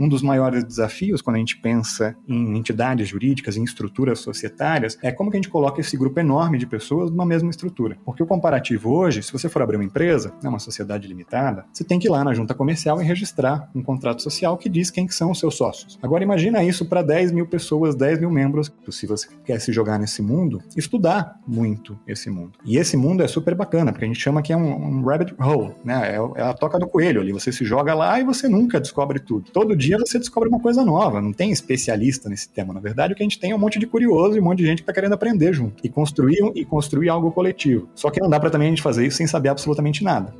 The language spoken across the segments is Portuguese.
um dos maiores desafios quando a gente pensa em entidades jurídicas, em estruturas societárias, é como que a gente coloca esse grupo enorme de pessoas numa mesma estrutura. Porque o comparativo hoje, se você for abrir uma empresa, né, uma sociedade limitada, você tem que ir lá na junta comercial e registrar um contrato social que diz quem que são os seus sócios. Agora imagina isso para 10 mil pessoas, 10 mil membros. Se você quer se jogar nesse mundo, estudar muito esse mundo. E esse mundo é super bacana, porque a gente chama que é um, um rabbit hole, né? É, é a toca do coelho ali. Você se joga lá e você nunca descobre tudo. Todo dia você descobre uma coisa nova. Não tem especialista nesse tema. Na verdade, o que a gente tem é um monte de curioso e um monte de gente que está querendo aprender junto e construir e construir algo coletivo. Só que não dá para também a gente fazer isso sem saber absolutamente nada.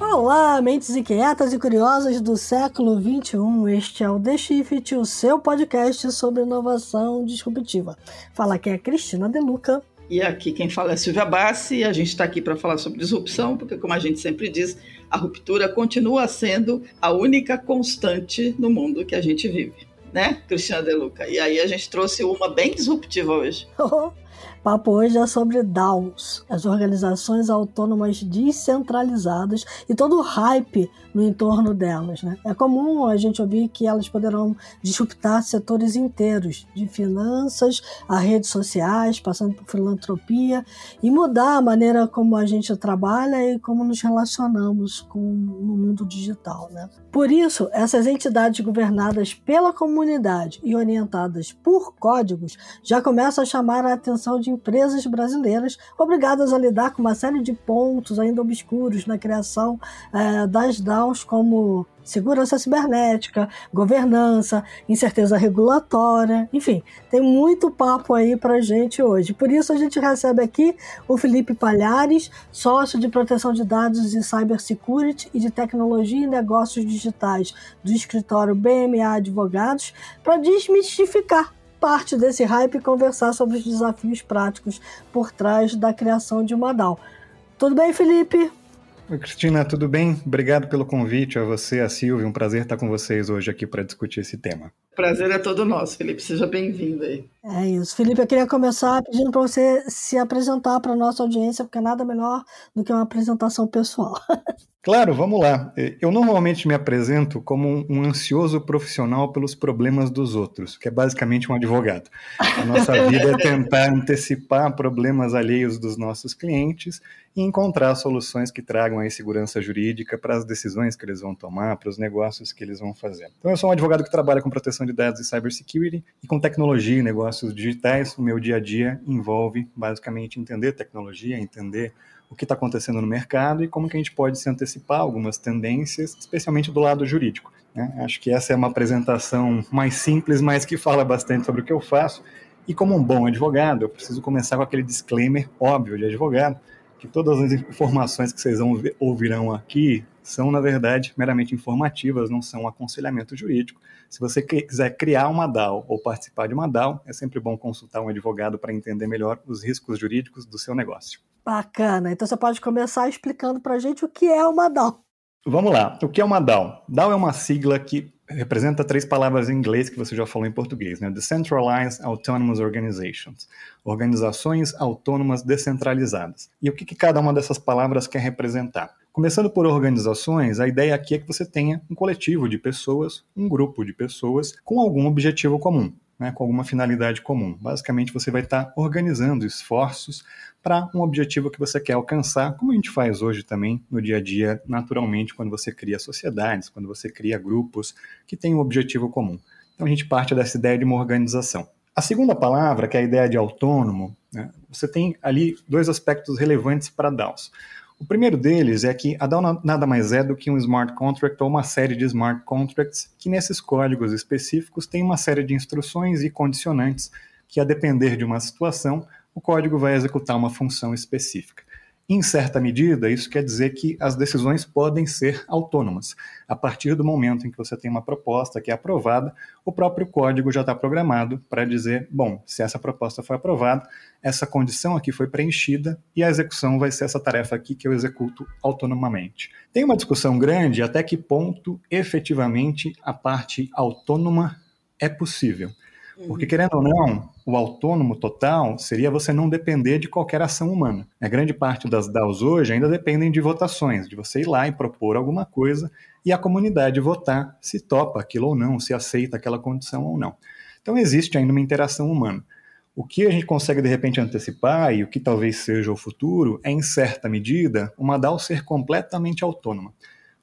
Olá, mentes inquietas e curiosas do século XXI. Este é o The Shift, o seu podcast sobre inovação disruptiva. Fala aqui é a Cristina Deluca. E aqui quem fala é Silvia Bassi e a gente está aqui para falar sobre disrupção, porque como a gente sempre diz, a ruptura continua sendo a única constante no mundo que a gente vive, né, Cristina Deluca? E aí a gente trouxe uma bem disruptiva hoje. papo hoje é sobre DAOs, as organizações autônomas descentralizadas e todo o hype no entorno delas. Né? É comum a gente ouvir que elas poderão disruptar setores inteiros, de finanças a redes sociais, passando por filantropia, e mudar a maneira como a gente trabalha e como nos relacionamos com no mundo digital. Né? Por isso, essas entidades governadas pela comunidade e orientadas por códigos já começam a chamar a atenção de empresas brasileiras obrigadas a lidar com uma série de pontos ainda obscuros na criação é, das DAOs, como segurança cibernética, governança, incerteza regulatória, enfim, tem muito papo aí para gente hoje. Por isso a gente recebe aqui o Felipe Palhares, sócio de proteção de dados e cybersecurity e de tecnologia e negócios digitais do escritório BMA Advogados, para desmistificar parte desse hype e conversar sobre os desafios práticos por trás da criação de uma DAO. Tudo bem, Felipe? Oi, Cristina, tudo bem? Obrigado pelo convite a você, a Silvia. Um prazer estar com vocês hoje aqui para discutir esse tema. Prazer é todo nosso, Felipe. Seja bem-vindo aí. É isso. Felipe, eu queria começar pedindo para você se apresentar para a nossa audiência, porque nada melhor do que uma apresentação pessoal. Claro, vamos lá. Eu normalmente me apresento como um ansioso profissional pelos problemas dos outros, que é basicamente um advogado. A nossa vida é tentar antecipar problemas alheios dos nossos clientes e encontrar soluções que tragam aí segurança jurídica para as decisões que eles vão tomar, para os negócios que eles vão fazer. Então, eu sou um advogado que trabalha com proteção de dados e cybersecurity e com tecnologia e negócios digitais. O meu dia a dia envolve basicamente entender tecnologia, entender o que está acontecendo no mercado e como que a gente pode se antecipar algumas tendências, especialmente do lado jurídico. Né? Acho que essa é uma apresentação mais simples, mas que fala bastante sobre o que eu faço. E como um bom advogado, eu preciso começar com aquele disclaimer óbvio de advogado, que todas as informações que vocês ouvirão aqui são, na verdade, meramente informativas, não são um aconselhamento jurídico. Se você quiser criar uma DAO ou participar de uma DAO, é sempre bom consultar um advogado para entender melhor os riscos jurídicos do seu negócio. Bacana. Então você pode começar explicando para a gente o que é uma DAO. Vamos lá. O que é uma DAO? DAO é uma sigla que representa três palavras em inglês que você já falou em português, né? Decentralized Autonomous Organizations. Organizações autônomas descentralizadas. E o que, que cada uma dessas palavras quer representar? Começando por organizações, a ideia aqui é que você tenha um coletivo de pessoas, um grupo de pessoas com algum objetivo comum né, com alguma finalidade comum. Basicamente, você vai estar organizando esforços para um objetivo que você quer alcançar, como a gente faz hoje também no dia a dia, naturalmente, quando você cria sociedades, quando você cria grupos que têm um objetivo comum. Então, a gente parte dessa ideia de uma organização. A segunda palavra, que é a ideia de autônomo, né, você tem ali dois aspectos relevantes para DAOs. O primeiro deles é que a DAO nada mais é do que um smart contract ou uma série de smart contracts que nesses códigos específicos tem uma série de instruções e condicionantes que, a depender de uma situação, o código vai executar uma função específica. Em certa medida, isso quer dizer que as decisões podem ser autônomas. A partir do momento em que você tem uma proposta que é aprovada, o próprio código já está programado para dizer: bom, se essa proposta foi aprovada, essa condição aqui foi preenchida e a execução vai ser essa tarefa aqui que eu executo autonomamente. Tem uma discussão grande até que ponto efetivamente a parte autônoma é possível. Porque, querendo ou não, o autônomo total seria você não depender de qualquer ação humana. A grande parte das DAOs hoje ainda dependem de votações, de você ir lá e propor alguma coisa e a comunidade votar se topa aquilo ou não, se aceita aquela condição ou não. Então, existe ainda uma interação humana. O que a gente consegue de repente antecipar e o que talvez seja o futuro é, em certa medida, uma DAO ser completamente autônoma.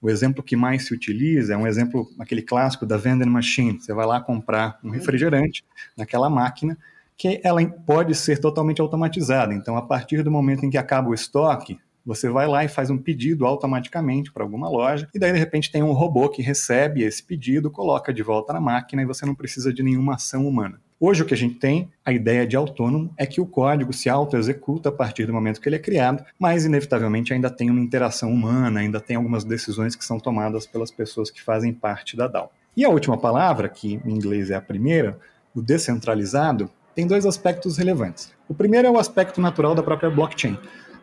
O exemplo que mais se utiliza é um exemplo, aquele clássico da vending machine. Você vai lá comprar um refrigerante naquela máquina que ela pode ser totalmente automatizada. Então, a partir do momento em que acaba o estoque, você vai lá e faz um pedido automaticamente para alguma loja, e daí de repente tem um robô que recebe esse pedido, coloca de volta na máquina e você não precisa de nenhuma ação humana. Hoje o que a gente tem, a ideia de autônomo, é que o código se auto-executa a partir do momento que ele é criado, mas inevitavelmente ainda tem uma interação humana, ainda tem algumas decisões que são tomadas pelas pessoas que fazem parte da DAO. E a última palavra, que em inglês é a primeira, o descentralizado, tem dois aspectos relevantes. O primeiro é o aspecto natural da própria blockchain,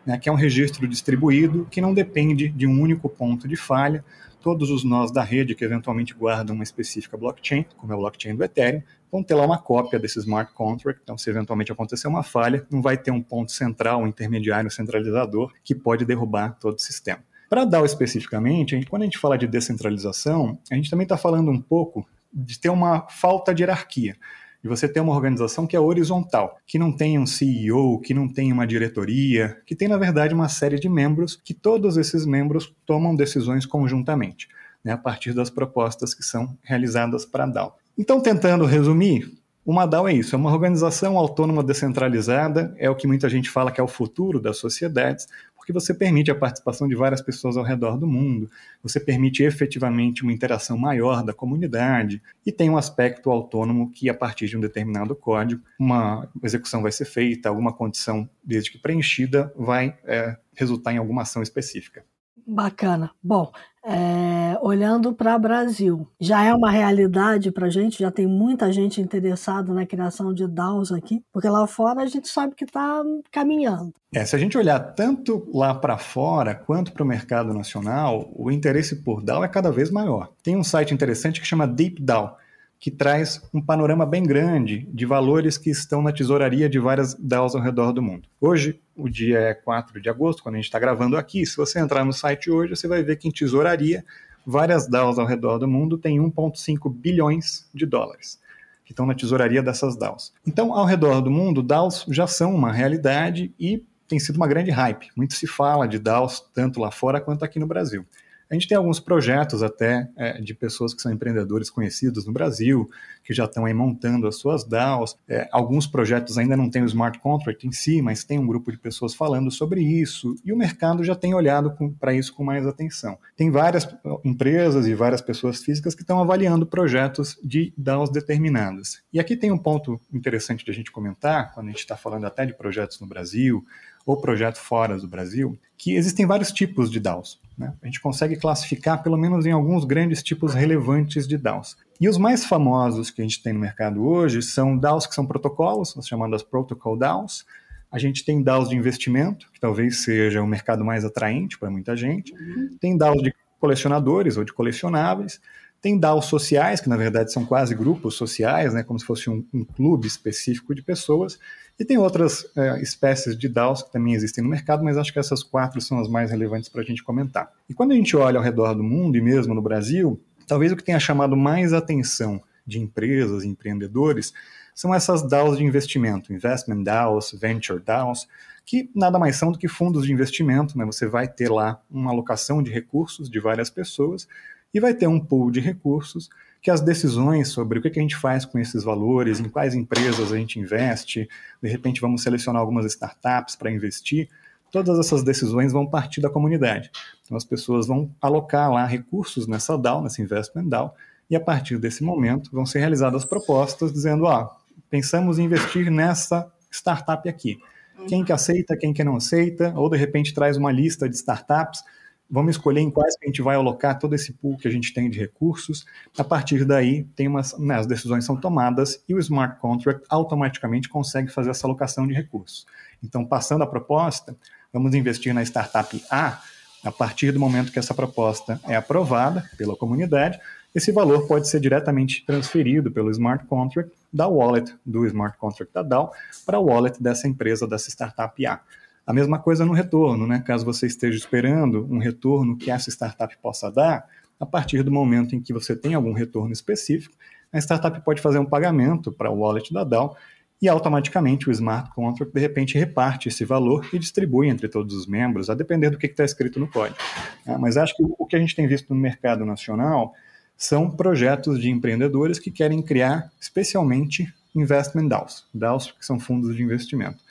né, que é um registro distribuído que não depende de um único ponto de falha. Todos os nós da rede que eventualmente guardam uma específica blockchain, como é a blockchain do Ethereum, vão ter lá uma cópia desse smart contract. Então, se eventualmente acontecer uma falha, não vai ter um ponto central, um intermediário centralizador que pode derrubar todo o sistema. Para DAO especificamente, a gente, quando a gente fala de descentralização, a gente também está falando um pouco de ter uma falta de hierarquia de você ter uma organização que é horizontal, que não tem um CEO, que não tem uma diretoria, que tem, na verdade, uma série de membros, que todos esses membros tomam decisões conjuntamente, né, a partir das propostas que são realizadas para a DAO. Então, tentando resumir, uma DAO é isso, é uma organização autônoma descentralizada, é o que muita gente fala que é o futuro das sociedades, porque você permite a participação de várias pessoas ao redor do mundo, você permite efetivamente uma interação maior da comunidade e tem um aspecto autônomo que, a partir de um determinado código, uma execução vai ser feita, alguma condição, desde que preenchida, vai é, resultar em alguma ação específica. Bacana. Bom, é, olhando para o Brasil, já é uma realidade para a gente, já tem muita gente interessada na criação de DAOs aqui, porque lá fora a gente sabe que está caminhando. É, se a gente olhar tanto lá para fora quanto para o mercado nacional, o interesse por DAO é cada vez maior. Tem um site interessante que chama DeepDAO, que traz um panorama bem grande de valores que estão na tesouraria de várias DAOs ao redor do mundo. Hoje, o dia é 4 de agosto, quando a gente está gravando aqui. Se você entrar no site hoje, você vai ver que em tesouraria, várias DAOs ao redor do mundo têm 1,5 bilhões de dólares que estão na tesouraria dessas DAOs. Então, ao redor do mundo, DAOs já são uma realidade e tem sido uma grande hype. Muito se fala de DAOs, tanto lá fora quanto aqui no Brasil. A gente tem alguns projetos até é, de pessoas que são empreendedores conhecidos no Brasil, que já estão aí montando as suas DAOs. É, alguns projetos ainda não têm o smart contract em si, mas tem um grupo de pessoas falando sobre isso, e o mercado já tem olhado para isso com mais atenção. Tem várias empresas e várias pessoas físicas que estão avaliando projetos de DAOs determinadas. E aqui tem um ponto interessante de a gente comentar, quando a gente está falando até de projetos no Brasil, ou projeto fora do Brasil, que existem vários tipos de DAOs. Né? A gente consegue classificar pelo menos em alguns grandes tipos relevantes de DAOs. E os mais famosos que a gente tem no mercado hoje são DAOs que são protocolos, as chamadas Protocol DAOs. A gente tem DAOs de investimento, que talvez seja o mercado mais atraente para muita gente. Uhum. Tem DAOs de colecionadores ou de colecionáveis. Tem DAOs sociais, que na verdade são quase grupos sociais, né, como se fosse um, um clube específico de pessoas. E tem outras é, espécies de DAOs que também existem no mercado, mas acho que essas quatro são as mais relevantes para a gente comentar. E quando a gente olha ao redor do mundo e mesmo no Brasil, talvez o que tenha chamado mais atenção de empresas empreendedores são essas DAOs de investimento, Investment DAOs, Venture DAOs, que nada mais são do que fundos de investimento. Né? Você vai ter lá uma alocação de recursos de várias pessoas e vai ter um pool de recursos que as decisões sobre o que a gente faz com esses valores, em quais empresas a gente investe, de repente vamos selecionar algumas startups para investir, todas essas decisões vão partir da comunidade. Então as pessoas vão alocar lá recursos nessa DAO, nessa investment DAO, e a partir desse momento vão ser realizadas propostas dizendo, ó, pensamos em investir nessa startup aqui. Quem que aceita, quem que não aceita, ou de repente traz uma lista de startups vamos escolher em quais que a gente vai alocar todo esse pool que a gente tem de recursos. A partir daí, tem umas, né, as decisões são tomadas e o smart contract automaticamente consegue fazer essa alocação de recursos. Então, passando a proposta, vamos investir na startup A A partir do momento que essa proposta é aprovada pela comunidade, esse valor pode ser diretamente transferido pelo smart contract da wallet do smart contract da DAO para a wallet dessa empresa, dessa startup A. A mesma coisa no retorno, né? Caso você esteja esperando um retorno que essa startup possa dar, a partir do momento em que você tem algum retorno específico, a startup pode fazer um pagamento para o wallet da DAO e automaticamente o smart contract de repente reparte esse valor e distribui entre todos os membros, a depender do que está escrito no código. Ah, mas acho que o que a gente tem visto no mercado nacional são projetos de empreendedores que querem criar especialmente investment DAOs, DAOs que são fundos de investimento.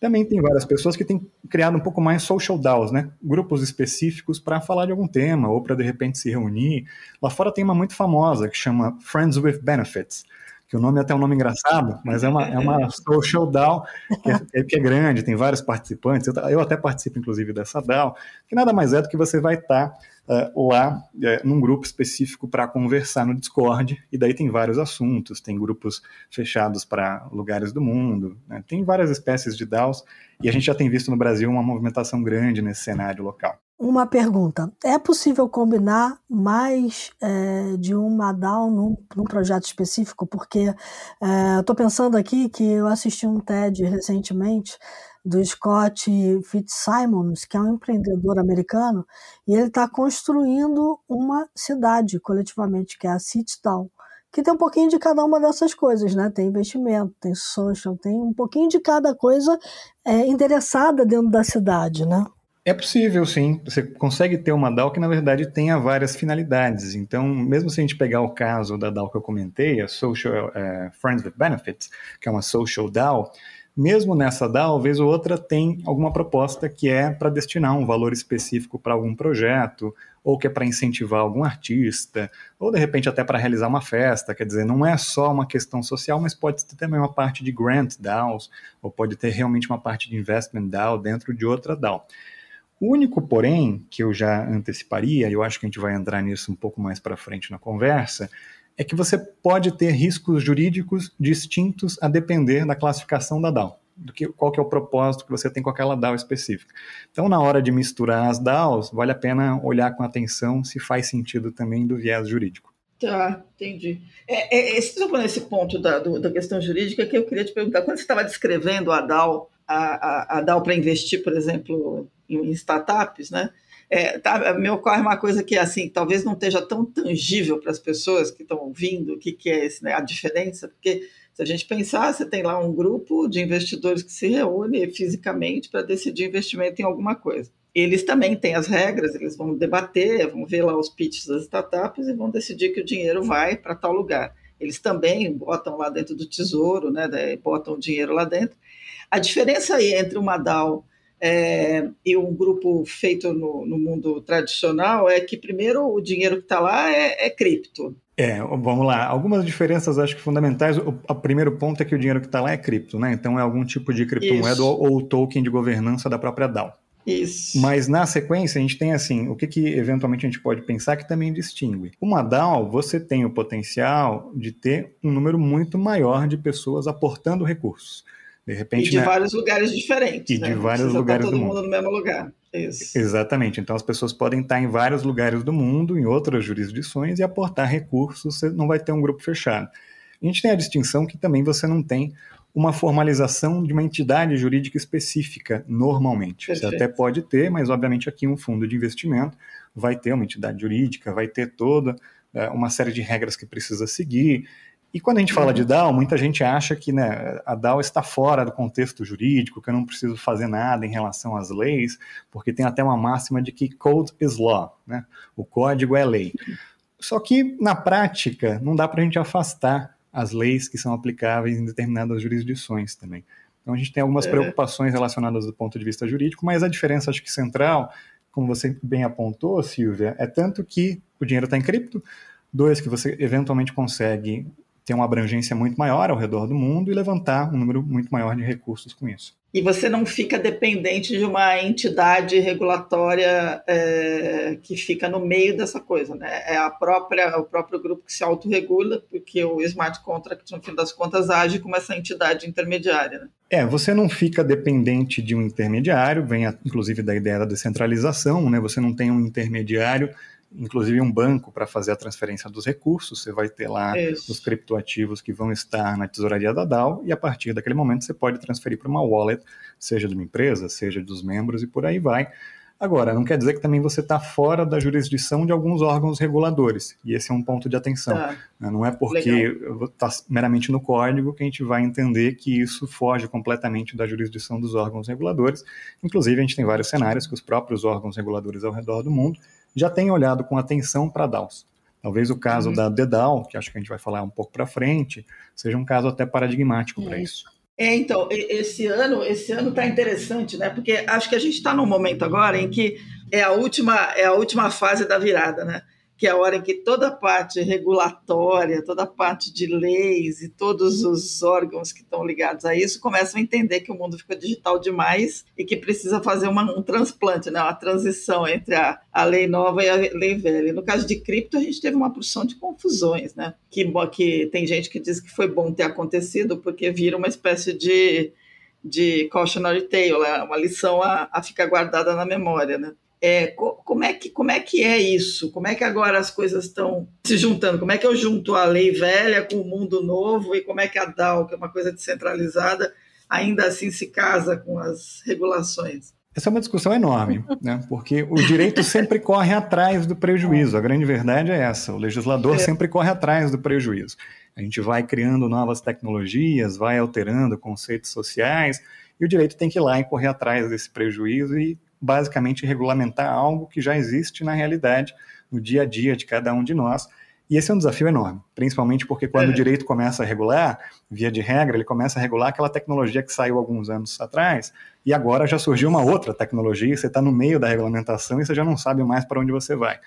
Também tem várias pessoas que têm criado um pouco mais social DAOs, né? Grupos específicos para falar de algum tema ou para de repente se reunir. Lá fora tem uma muito famosa que chama Friends with Benefits, que o nome é até um nome engraçado, mas é uma, é uma social DAO que é, que é grande, tem vários participantes. Eu, eu, até participo, inclusive, dessa DAO, que nada mais é do que você vai estar tá, uh, lá uh, num grupo específico para conversar no Discord, e daí tem vários assuntos, tem grupos fechados para lugares do mundo, né? tem várias espécies de DAOs, e a gente já tem visto no Brasil uma movimentação grande nesse cenário local. Uma pergunta: é possível combinar mais é, de uma DAO num, num, projeto específico? Porque é, estou pensando aqui que eu assisti um TED recentemente do Scott Fitzsimons, que é um empreendedor americano, e ele está construindo uma cidade coletivamente, que é a CityDAO, que tem um pouquinho de cada uma dessas coisas, né? Tem investimento, tem social, tem um pouquinho de cada coisa é, interessada dentro da cidade, né? É possível, sim. Você consegue ter uma DAO que, na verdade, tenha várias finalidades. Então, mesmo se a gente pegar o caso da DAO que eu comentei, a Social é, Friends with Benefits, que é uma social DAO, mesmo nessa DAO, vez ou outra, tem alguma proposta que é para destinar um valor específico para algum projeto, ou que é para incentivar algum artista, ou de repente até para realizar uma festa. Quer dizer, não é só uma questão social, mas pode ter também uma parte de grant DAOs, ou pode ter realmente uma parte de investment DAO dentro de outra DAO. O único, porém, que eu já anteciparia, e eu acho que a gente vai entrar nisso um pouco mais para frente na conversa, é que você pode ter riscos jurídicos distintos a depender da classificação da DAO, do que, qual que é o propósito que você tem com aquela DAO específica. Então, na hora de misturar as DAOs, vale a pena olhar com atenção se faz sentido também do viés jurídico. Tá, entendi. É, é, esse, esse ponto da, do, da questão jurídica que eu queria te perguntar. Quando você estava descrevendo a DAO, a, a, a DAO para investir, por exemplo, em startups, né? É, tá, me ocorre uma coisa que assim talvez não esteja tão tangível para as pessoas que estão ouvindo o que, que é esse, né, a diferença, porque se a gente pensar, você tem lá um grupo de investidores que se reúne fisicamente para decidir investimento em alguma coisa. Eles também têm as regras, eles vão debater, vão ver lá os pitches das startups e vão decidir que o dinheiro vai para tal lugar. Eles também botam lá dentro do tesouro, né, botam o dinheiro lá dentro. A diferença aí entre uma DAO é, e um grupo feito no, no, mundo tradicional é que, primeiro, o dinheiro que está lá é, é, cripto. É, vamos lá. Algumas diferenças acho que fundamentais. O, o primeiro ponto é que o dinheiro que está lá é cripto, né? Então é algum tipo de criptomoeda ou, ou token de governança da própria DAO. Isso. Mas na sequência a gente tem assim, o que, que eventualmente a gente pode pensar que também distingue. Uma DAO, você tem o potencial de ter um número muito maior de pessoas aportando recursos. De repente, e de né? vários lugares diferentes. E né? de vários lugares todo do mundo mundo no mesmo lugar. Isso. Exatamente. Então as pessoas podem estar em vários lugares do mundo, em outras jurisdições, e aportar recursos, você não vai ter um grupo fechado. A gente tem a distinção que também você não tem uma formalização de uma entidade jurídica específica, normalmente. Perfeito. Você até pode ter, mas obviamente aqui um fundo de investimento vai ter uma entidade jurídica, vai ter toda é, uma série de regras que precisa seguir. E quando a gente fala de DAO, muita gente acha que né, a DAO está fora do contexto jurídico, que eu não preciso fazer nada em relação às leis, porque tem até uma máxima de que code is law, né? o código é lei. Só que, na prática, não dá para a gente afastar as leis que são aplicáveis em determinadas jurisdições também. Então a gente tem algumas é. preocupações relacionadas do ponto de vista jurídico, mas a diferença acho que central, como você bem apontou, Silvia, é tanto que o dinheiro está em cripto, dois, que você eventualmente consegue ter uma abrangência muito maior ao redor do mundo e levantar um número muito maior de recursos com isso. E você não fica dependente de uma entidade regulatória é, que fica no meio dessa coisa, né? É a própria, o próprio grupo que se autorregula, porque o smart contract, no fim das contas, age como essa entidade intermediária. Né? É, você não fica dependente de um intermediário, vem a, inclusive da ideia da descentralização, né? Você não tem um intermediário inclusive um banco para fazer a transferência dos recursos. Você vai ter lá Isso. os criptoativos que vão estar na tesouraria da DAO e a partir daquele momento você pode transferir para uma wallet, seja de uma empresa, seja dos membros e por aí vai. Agora, não quer dizer que também você está fora da jurisdição de alguns órgãos reguladores, e esse é um ponto de atenção. Ah, não é porque está meramente no código que a gente vai entender que isso foge completamente da jurisdição dos órgãos reguladores. Inclusive, a gente tem vários cenários que os próprios órgãos reguladores ao redor do mundo já têm olhado com atenção para DAOs. Talvez o caso uhum. da DDAO, que acho que a gente vai falar um pouco para frente, seja um caso até paradigmático para isso. É, então, esse ano esse ano está interessante, né? Porque acho que a gente está num momento agora em que é a última é a última fase da virada, né? Que é a hora em que toda a parte regulatória, toda a parte de leis e todos os órgãos que estão ligados a isso começam a entender que o mundo ficou digital demais e que precisa fazer uma, um transplante, né? uma transição entre a, a lei nova e a lei velha. No caso de cripto, a gente teve uma porção de confusões, né? que, que tem gente que diz que foi bom ter acontecido porque vira uma espécie de de cautionary tale, né? uma lição a, a ficar guardada na memória, né? É, como, é que, como é que é isso? Como é que agora as coisas estão se juntando? Como é que eu junto a lei velha com o mundo novo e como é que a DAO, que é uma coisa descentralizada, ainda assim se casa com as regulações? Essa é uma discussão enorme, né? porque o direito sempre corre atrás do prejuízo. A grande verdade é essa: o legislador é. sempre corre atrás do prejuízo. A gente vai criando novas tecnologias, vai alterando conceitos sociais, e o direito tem que ir lá e correr atrás desse prejuízo e basicamente regulamentar algo que já existe na realidade, no dia a dia de cada um de nós. E esse é um desafio enorme, principalmente porque quando é. o direito começa a regular, via de regra, ele começa a regular aquela tecnologia que saiu alguns anos atrás, e agora já surgiu uma outra tecnologia, você está no meio da regulamentação e você já não sabe mais para onde você vai.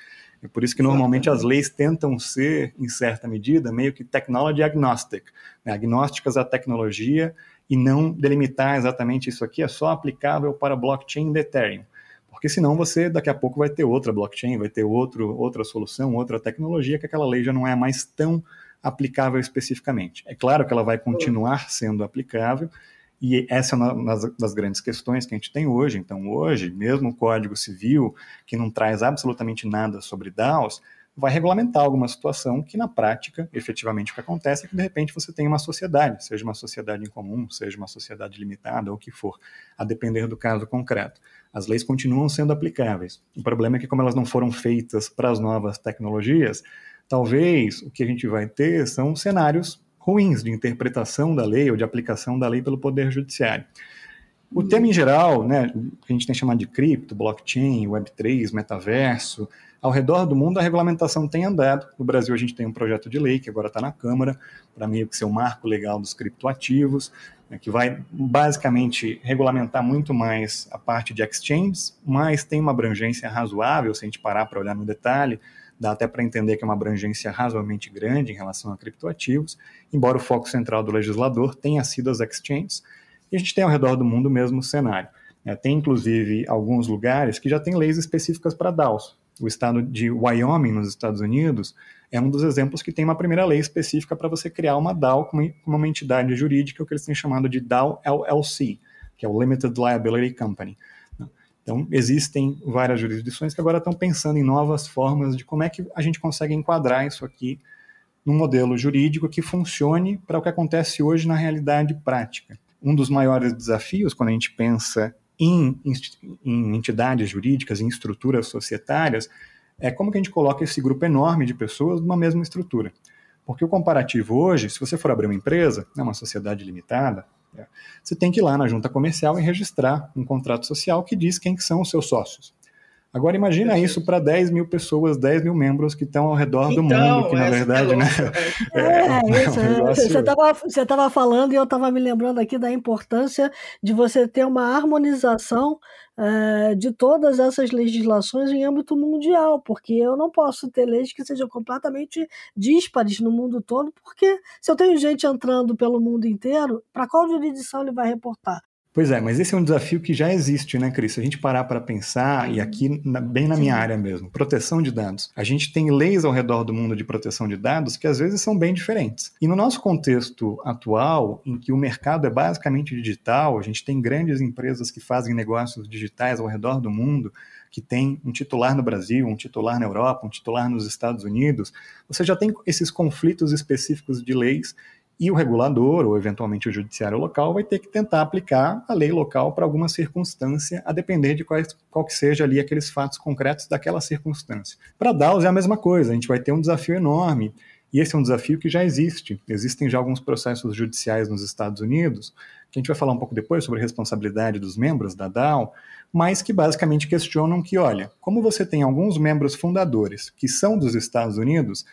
É por isso que normalmente as leis tentam ser, em certa medida, meio que technology agnostic, né? agnósticas à tecnologia e não delimitar exatamente isso aqui é só aplicável para blockchain de Ethereum. Porque senão você daqui a pouco vai ter outra blockchain, vai ter outro, outra solução, outra tecnologia que aquela lei já não é mais tão aplicável especificamente. É claro que ela vai continuar sendo aplicável, e essa é uma das grandes questões que a gente tem hoje. Então, hoje, mesmo o Código Civil, que não traz absolutamente nada sobre DAOs, vai regulamentar alguma situação que, na prática, efetivamente o que acontece é que, de repente, você tem uma sociedade, seja uma sociedade em comum, seja uma sociedade limitada, ou o que for, a depender do caso concreto. As leis continuam sendo aplicáveis. O problema é que, como elas não foram feitas para as novas tecnologias, talvez o que a gente vai ter são cenários ruins de interpretação da lei ou de aplicação da lei pelo Poder Judiciário. O tema em geral, né, que a gente tem chamado de cripto, blockchain, Web3, metaverso, ao redor do mundo, a regulamentação tem andado. No Brasil, a gente tem um projeto de lei que agora está na Câmara, para meio que ser o um marco legal dos criptoativos, né, que vai basicamente regulamentar muito mais a parte de exchanges, mas tem uma abrangência razoável, se a gente parar para olhar no detalhe, dá até para entender que é uma abrangência razoavelmente grande em relação a criptoativos, embora o foco central do legislador tenha sido as exchanges, e a gente tem ao redor do mundo o mesmo cenário. É, tem, inclusive, alguns lugares que já têm leis específicas para DAOs, o estado de Wyoming, nos Estados Unidos, é um dos exemplos que tem uma primeira lei específica para você criar uma DAO como uma entidade jurídica, o que eles têm chamado de DAO LLC, que é o Limited Liability Company. Então, existem várias jurisdições que agora estão pensando em novas formas de como é que a gente consegue enquadrar isso aqui num modelo jurídico que funcione para o que acontece hoje na realidade prática. Um dos maiores desafios, quando a gente pensa em, em entidades jurídicas, em estruturas societárias, é como que a gente coloca esse grupo enorme de pessoas numa mesma estrutura. Porque o comparativo hoje, se você for abrir uma empresa, né, uma sociedade limitada, é, você tem que ir lá na junta comercial e registrar um contrato social que diz quem que são os seus sócios. Agora imagina isso para 10 mil pessoas, 10 mil membros que estão ao redor então, do mundo, que na verdade, é né? É, é, é isso. Um negócio... Você estava falando e eu estava me lembrando aqui da importância de você ter uma harmonização uh, de todas essas legislações em âmbito mundial, porque eu não posso ter leis que sejam completamente díspares no mundo todo, porque se eu tenho gente entrando pelo mundo inteiro, para qual jurisdição ele vai reportar? Pois é, mas esse é um desafio que já existe, né, Cris? Se a gente parar para pensar, e aqui na, bem na minha área mesmo, proteção de dados. A gente tem leis ao redor do mundo de proteção de dados que às vezes são bem diferentes. E no nosso contexto atual, em que o mercado é basicamente digital, a gente tem grandes empresas que fazem negócios digitais ao redor do mundo, que tem um titular no Brasil, um titular na Europa, um titular nos Estados Unidos, você já tem esses conflitos específicos de leis e o regulador, ou eventualmente o judiciário local, vai ter que tentar aplicar a lei local para alguma circunstância, a depender de qual, qual que seja ali aqueles fatos concretos daquela circunstância. Para DAOs é a mesma coisa, a gente vai ter um desafio enorme, e esse é um desafio que já existe. Existem já alguns processos judiciais nos Estados Unidos, que a gente vai falar um pouco depois sobre a responsabilidade dos membros da DAO, mas que basicamente questionam que, olha, como você tem alguns membros fundadores que são dos Estados Unidos,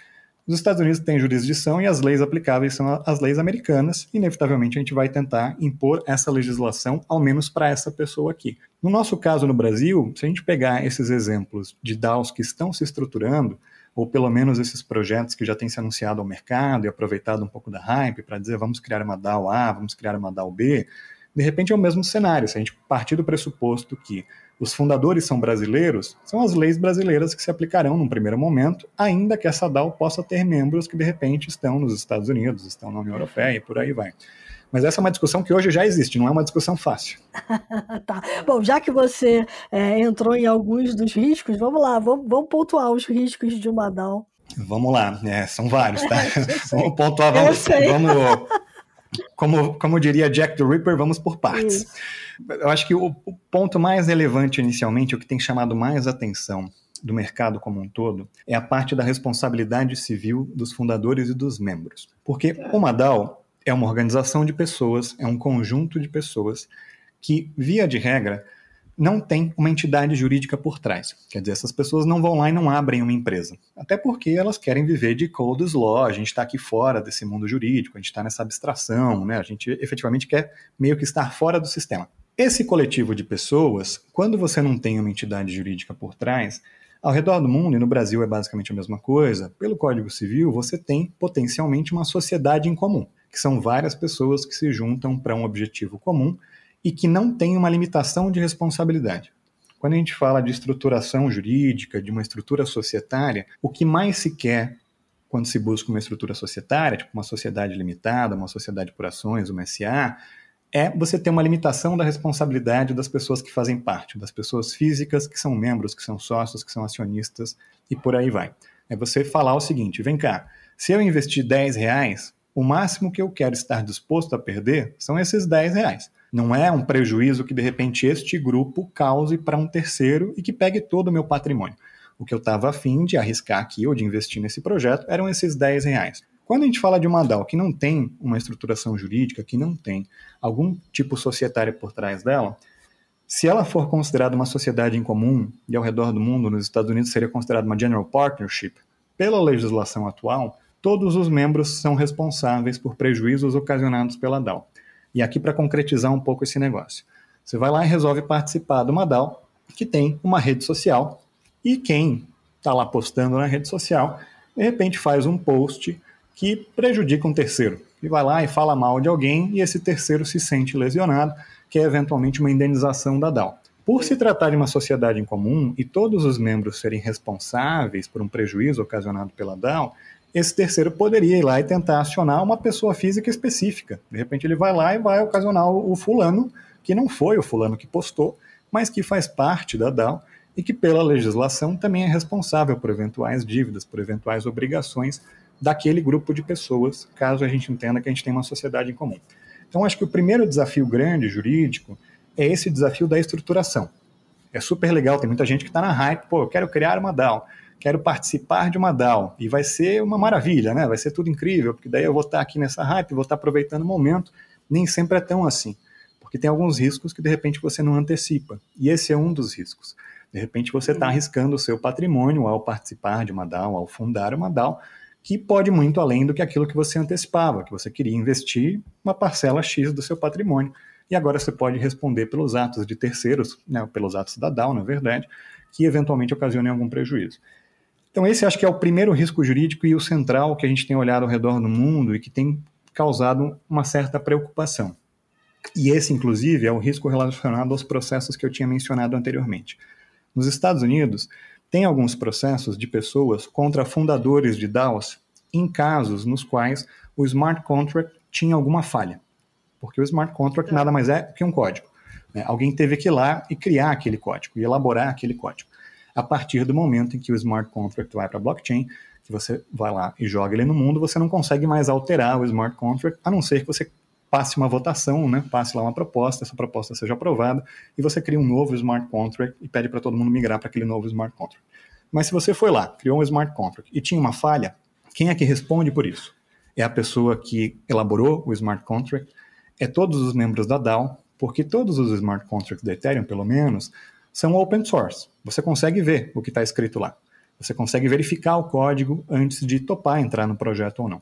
os Estados Unidos têm jurisdição e as leis aplicáveis são as leis americanas, inevitavelmente a gente vai tentar impor essa legislação, ao menos para essa pessoa aqui. No nosso caso no Brasil, se a gente pegar esses exemplos de DAOs que estão se estruturando, ou pelo menos esses projetos que já têm se anunciado ao mercado e aproveitado um pouco da hype para dizer vamos criar uma DAO A, vamos criar uma DAO B, de repente é o mesmo cenário. Se a gente partir do pressuposto que os fundadores são brasileiros, são as leis brasileiras que se aplicarão num primeiro momento, ainda que essa DAO possa ter membros que de repente estão nos Estados Unidos, estão na União Europeia e por aí vai. Mas essa é uma discussão que hoje já existe, não é uma discussão fácil. tá. Bom, já que você é, entrou em alguns dos riscos, vamos lá, vamos, vamos pontuar os riscos de uma DAO. Vamos lá, é, são vários, tá? vamos pontuar, vamos, vamos como, como diria Jack the Ripper, vamos por partes. Isso. Eu acho que o, o ponto mais relevante inicialmente, o que tem chamado mais atenção do mercado como um todo, é a parte da responsabilidade civil dos fundadores e dos membros. Porque o Madal é uma organização de pessoas, é um conjunto de pessoas que, via de regra, não tem uma entidade jurídica por trás. Quer dizer, essas pessoas não vão lá e não abrem uma empresa. Até porque elas querem viver de codes law, a gente está aqui fora desse mundo jurídico, a gente está nessa abstração, né? a gente efetivamente quer meio que estar fora do sistema. Esse coletivo de pessoas, quando você não tem uma entidade jurídica por trás, ao redor do mundo, e no Brasil é basicamente a mesma coisa, pelo Código Civil você tem potencialmente uma sociedade em comum, que são várias pessoas que se juntam para um objetivo comum e que não tem uma limitação de responsabilidade. Quando a gente fala de estruturação jurídica, de uma estrutura societária, o que mais se quer quando se busca uma estrutura societária, tipo uma sociedade limitada, uma sociedade por ações, uma SA, é você ter uma limitação da responsabilidade das pessoas que fazem parte, das pessoas físicas que são membros, que são sócios, que são acionistas e por aí vai. É você falar o seguinte: vem cá, se eu investir 10 reais, o máximo que eu quero estar disposto a perder são esses 10 reais. Não é um prejuízo que de repente este grupo cause para um terceiro e que pegue todo o meu patrimônio. O que eu estava afim de arriscar aqui ou de investir nesse projeto eram esses 10 reais. Quando a gente fala de uma DAO que não tem uma estruturação jurídica, que não tem algum tipo societário por trás dela, se ela for considerada uma sociedade em comum, e ao redor do mundo, nos Estados Unidos seria considerada uma general partnership, pela legislação atual, todos os membros são responsáveis por prejuízos ocasionados pela DAO. E aqui para concretizar um pouco esse negócio. Você vai lá e resolve participar de uma DAO que tem uma rede social e quem está lá postando na rede social, de repente faz um post que prejudica um terceiro. E vai lá e fala mal de alguém e esse terceiro se sente lesionado, que é eventualmente uma indenização da DAO. Por se tratar de uma sociedade em comum e todos os membros serem responsáveis por um prejuízo ocasionado pela DAO, esse terceiro poderia ir lá e tentar acionar uma pessoa física específica. De repente ele vai lá e vai ocasionar o, fulano, que não foi o fulano que postou, mas que faz parte da DAO e que, pela legislação, também é responsável por eventuais dívidas, por eventuais obrigações daquele grupo de pessoas, caso a gente entenda que a gente tem uma sociedade em comum. Então, acho que o primeiro desafio grande jurídico é esse desafio da estruturação. É super legal, tem muita gente que está na hype, pô, eu quero criar uma DAO quero participar de uma DAO. E vai ser uma maravilha, né? Vai ser tudo incrível, porque daí eu vou estar aqui nessa hype, vou estar aproveitando o momento. Nem sempre é tão assim, porque tem alguns riscos que de repente você não antecipa. E esse é um dos riscos. De repente você está arriscando o seu patrimônio ao participar de uma DAO, ao fundar uma DAO, que pode muito além do que aquilo que você antecipava, que você queria investir uma parcela X do seu patrimônio. E agora você pode responder pelos atos de terceiros, né, pelos atos da DAO, na verdade, que eventualmente ocasionem algum prejuízo. Então, esse acho que é o primeiro risco jurídico e o central que a gente tem olhado ao redor do mundo e que tem causado uma certa preocupação. E esse, inclusive, é o risco relacionado aos processos que eu tinha mencionado anteriormente. Nos Estados Unidos, tem alguns processos de pessoas contra fundadores de DAOs em casos nos quais o smart contract tinha alguma falha. Porque o smart contract nada mais é que um código. Né? Alguém teve que ir lá e criar aquele código, e elaborar aquele código. A partir do momento em que o smart contract vai para a blockchain, que você vai lá e joga ele no mundo, você não consegue mais alterar o smart contract, a não ser que você passe uma votação, né? passe lá uma proposta, essa proposta seja aprovada, e você cria um novo smart contract e pede para todo mundo migrar para aquele novo smart contract. Mas se você foi lá, criou um smart contract e tinha uma falha, quem é que responde por isso? É a pessoa que elaborou o smart contract, é todos os membros da DAO, porque todos os smart contracts da Ethereum, pelo menos, são open source. Você consegue ver o que está escrito lá. Você consegue verificar o código antes de topar entrar no projeto ou não.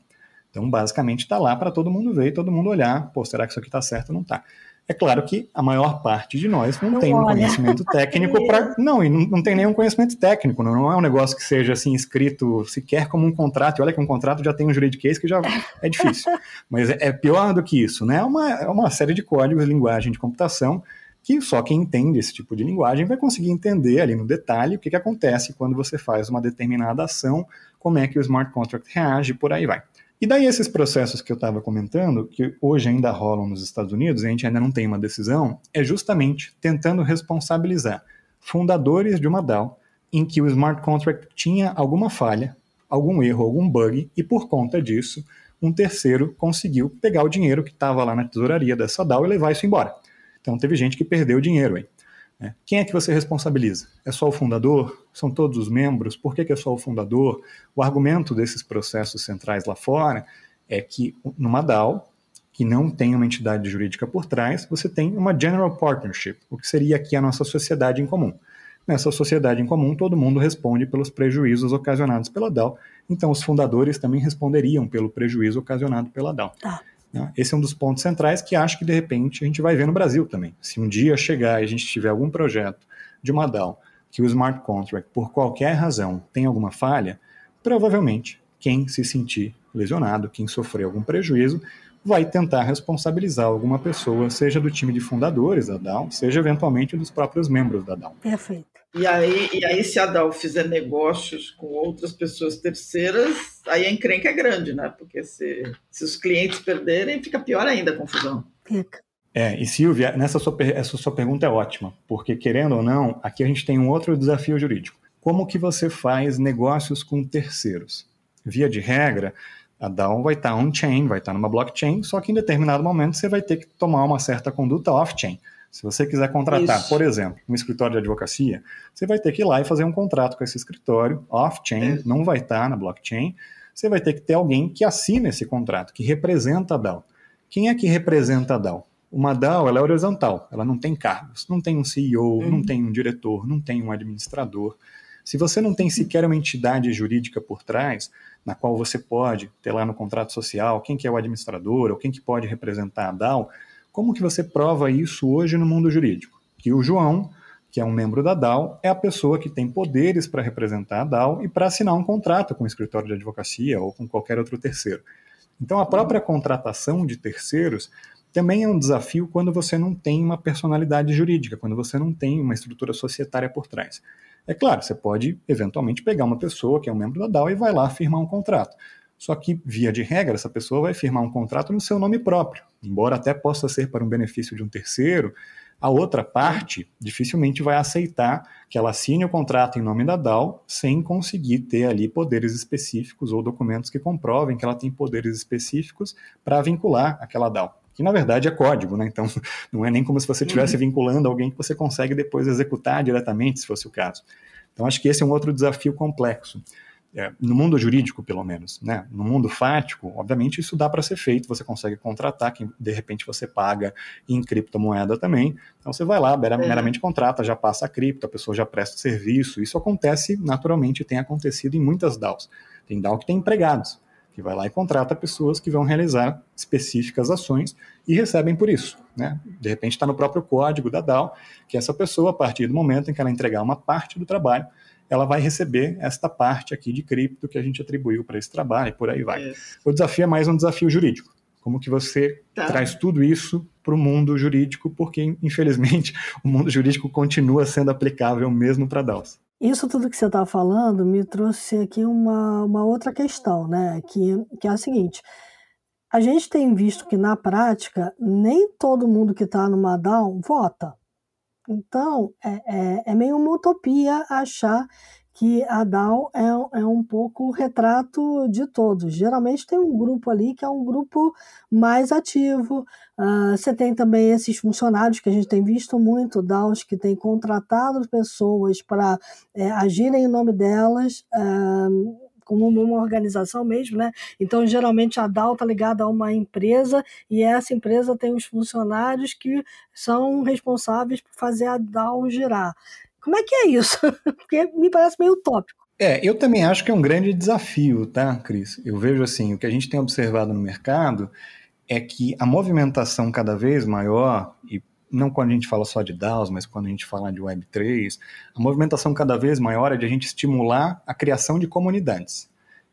Então, basicamente, está lá para todo mundo ver e todo mundo olhar, pô, será que isso aqui está certo ou não está? É claro que a maior parte de nós não, não tem um conhecimento técnico para. Não, e não, não, tem nenhum conhecimento técnico, não, não, é um negócio que seja assim escrito sequer como um contrato. E olha que um contrato já tem um juridiquês que já é difícil. Mas é, é, pior do que isso, né? É uma, é uma série de códigos, linguagem de computação, que só quem entende esse tipo de linguagem vai conseguir entender ali no detalhe o que, que acontece quando você faz uma determinada ação, como é que o smart contract reage, por aí vai. E daí esses processos que eu estava comentando, que hoje ainda rolam nos Estados Unidos, a gente ainda não tem uma decisão, é justamente tentando responsabilizar fundadores de uma DAO em que o smart contract tinha alguma falha, algum erro, algum bug, e por conta disso, um terceiro conseguiu pegar o dinheiro que estava lá na tesouraria dessa DAO e levar isso embora. Então teve gente que perdeu dinheiro aí. Né? Quem é que você responsabiliza? É só o fundador? São todos os membros? Por que, que é só o fundador? O argumento desses processos centrais lá fora é que numa DAO, que não tem uma entidade jurídica por trás, você tem uma general partnership, o que seria aqui a nossa sociedade em comum. Nessa sociedade em comum, todo mundo responde pelos prejuízos ocasionados pela DAO, então os fundadores também responderiam pelo prejuízo ocasionado pela DAO. Tá. Né? Esse é um dos pontos centrais que acho que de repente a gente vai ver no Brasil também. Se um dia chegar e a gente tiver algum projeto de uma DAO que o smart contract, por qualquer razão, tem alguma falha, provavelmente quem se sentir lesionado, quem sofrer algum prejuízo, vai tentar responsabilizar alguma pessoa, seja do time de fundadores da DAO, seja eventualmente dos próprios membros da DAO. Perfeito. E aí, e aí, se a DAO fizer negócios com outras pessoas terceiras, aí a encrenca é grande, né? Porque se, se os clientes perderem, fica pior ainda a confusão. Fica. É, e Silvia, nessa sua, essa sua pergunta é ótima, porque querendo ou não, aqui a gente tem um outro desafio jurídico. Como que você faz negócios com terceiros? Via de regra, a DAO vai estar on-chain, vai estar numa blockchain, só que em determinado momento você vai ter que tomar uma certa conduta off-chain. Se você quiser contratar, Isso. por exemplo, um escritório de advocacia, você vai ter que ir lá e fazer um contrato com esse escritório off-chain, não vai estar na blockchain. Você vai ter que ter alguém que assine esse contrato, que representa a DAO. Quem é que representa a DAO? Uma DAO ela é horizontal, ela não tem cargos, não tem um CEO, uhum. não tem um diretor, não tem um administrador. Se você não tem sequer uma entidade jurídica por trás, na qual você pode ter lá no contrato social quem que é o administrador ou quem que pode representar a DAO, como que você prova isso hoje no mundo jurídico? Que o João, que é um membro da DAO, é a pessoa que tem poderes para representar a DAO e para assinar um contrato com o escritório de advocacia ou com qualquer outro terceiro. Então, a própria contratação de terceiros também é um desafio quando você não tem uma personalidade jurídica, quando você não tem uma estrutura societária por trás. É claro, você pode eventualmente pegar uma pessoa que é um membro da DAO e vai lá firmar um contrato. Só que, via de regra, essa pessoa vai firmar um contrato no seu nome próprio. Embora até possa ser para um benefício de um terceiro, a outra parte dificilmente vai aceitar que ela assine o contrato em nome da DAO sem conseguir ter ali poderes específicos ou documentos que comprovem que ela tem poderes específicos para vincular aquela DAO. Que na verdade é código, né? Então não é nem como se você estivesse uhum. vinculando alguém que você consegue depois executar diretamente, se fosse o caso. Então acho que esse é um outro desafio complexo é, no mundo jurídico, pelo menos, né? No mundo fático, obviamente isso dá para ser feito, você consegue contratar, que de repente você paga em criptomoeda também. Então você vai lá, é. meramente contrata, já passa a cripto, a pessoa já presta o serviço. Isso acontece naturalmente, tem acontecido em muitas DAOs. Tem DAO que tem empregados, que vai lá e contrata pessoas que vão realizar específicas ações e recebem por isso. Né? De repente está no próprio código da DAO que essa pessoa, a partir do momento em que ela entregar uma parte do trabalho, ela vai receber esta parte aqui de cripto que a gente atribuiu para esse trabalho e por aí vai. O desafio é mais um desafio jurídico. Como que você tá. traz tudo isso para o mundo jurídico, porque, infelizmente, o mundo jurídico continua sendo aplicável mesmo para DAOs. Isso tudo que você está falando me trouxe aqui uma, uma outra questão, né? Que, que é a seguinte: a gente tem visto que na prática nem todo mundo que está numa DAO vota. Então é, é, é meio uma utopia achar que a DAO é, é um pouco o retrato de todos. Geralmente tem um grupo ali que é um grupo mais ativo. Uh, você tem também esses funcionários que a gente tem visto muito, DAOs que têm contratado pessoas para é, agirem em nome delas. Uh, como uma organização mesmo, né? Então, geralmente a DAO está ligada a uma empresa e essa empresa tem os funcionários que são responsáveis por fazer a DAO girar. Como é que é isso? Porque me parece meio utópico. É, eu também acho que é um grande desafio, tá, Cris? Eu vejo assim, o que a gente tem observado no mercado é que a movimentação cada vez maior, e não quando a gente fala só de DAOs, mas quando a gente fala de Web3, a movimentação cada vez maior é de a gente estimular a criação de comunidades.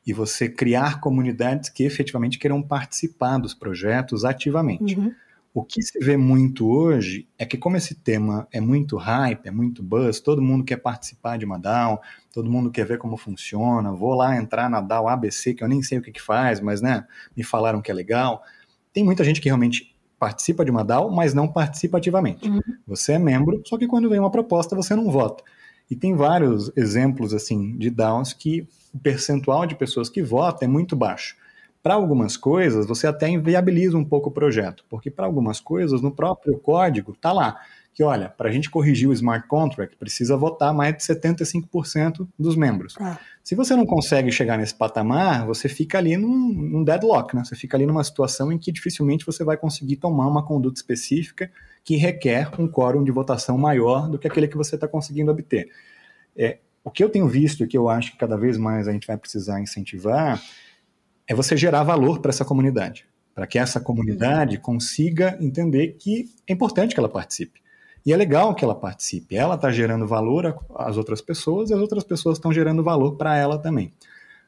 E você criar comunidades que efetivamente queiram participar dos projetos ativamente. Uhum. O que se vê muito hoje é que, como esse tema é muito hype, é muito buzz, todo mundo quer participar de uma DAO, todo mundo quer ver como funciona, vou lá entrar na DAO ABC, que eu nem sei o que, que faz, mas né, me falaram que é legal. Tem muita gente que realmente participa de uma DAO, mas não participa ativamente. Uhum. Você é membro, só que quando vem uma proposta você não vota. E tem vários exemplos assim de DAOs que o percentual de pessoas que votam é muito baixo. Para algumas coisas, você até inviabiliza um pouco o projeto, porque para algumas coisas, no próprio código, está lá que, olha, para a gente corrigir o smart contract, precisa votar mais de 75% dos membros. Ah. Se você não consegue chegar nesse patamar, você fica ali num, num, deadlock, né? Você fica ali numa situação em que dificilmente você vai conseguir tomar uma conduta específica que requer um quórum de votação maior do que aquele que você está conseguindo obter. É, o que eu tenho visto e que eu acho que cada vez mais a gente vai precisar incentivar é você gerar valor para essa comunidade, para que essa comunidade consiga entender que é importante que ela participe. E é legal que ela participe. Ela está gerando valor às outras pessoas e as outras pessoas estão gerando valor para ela também.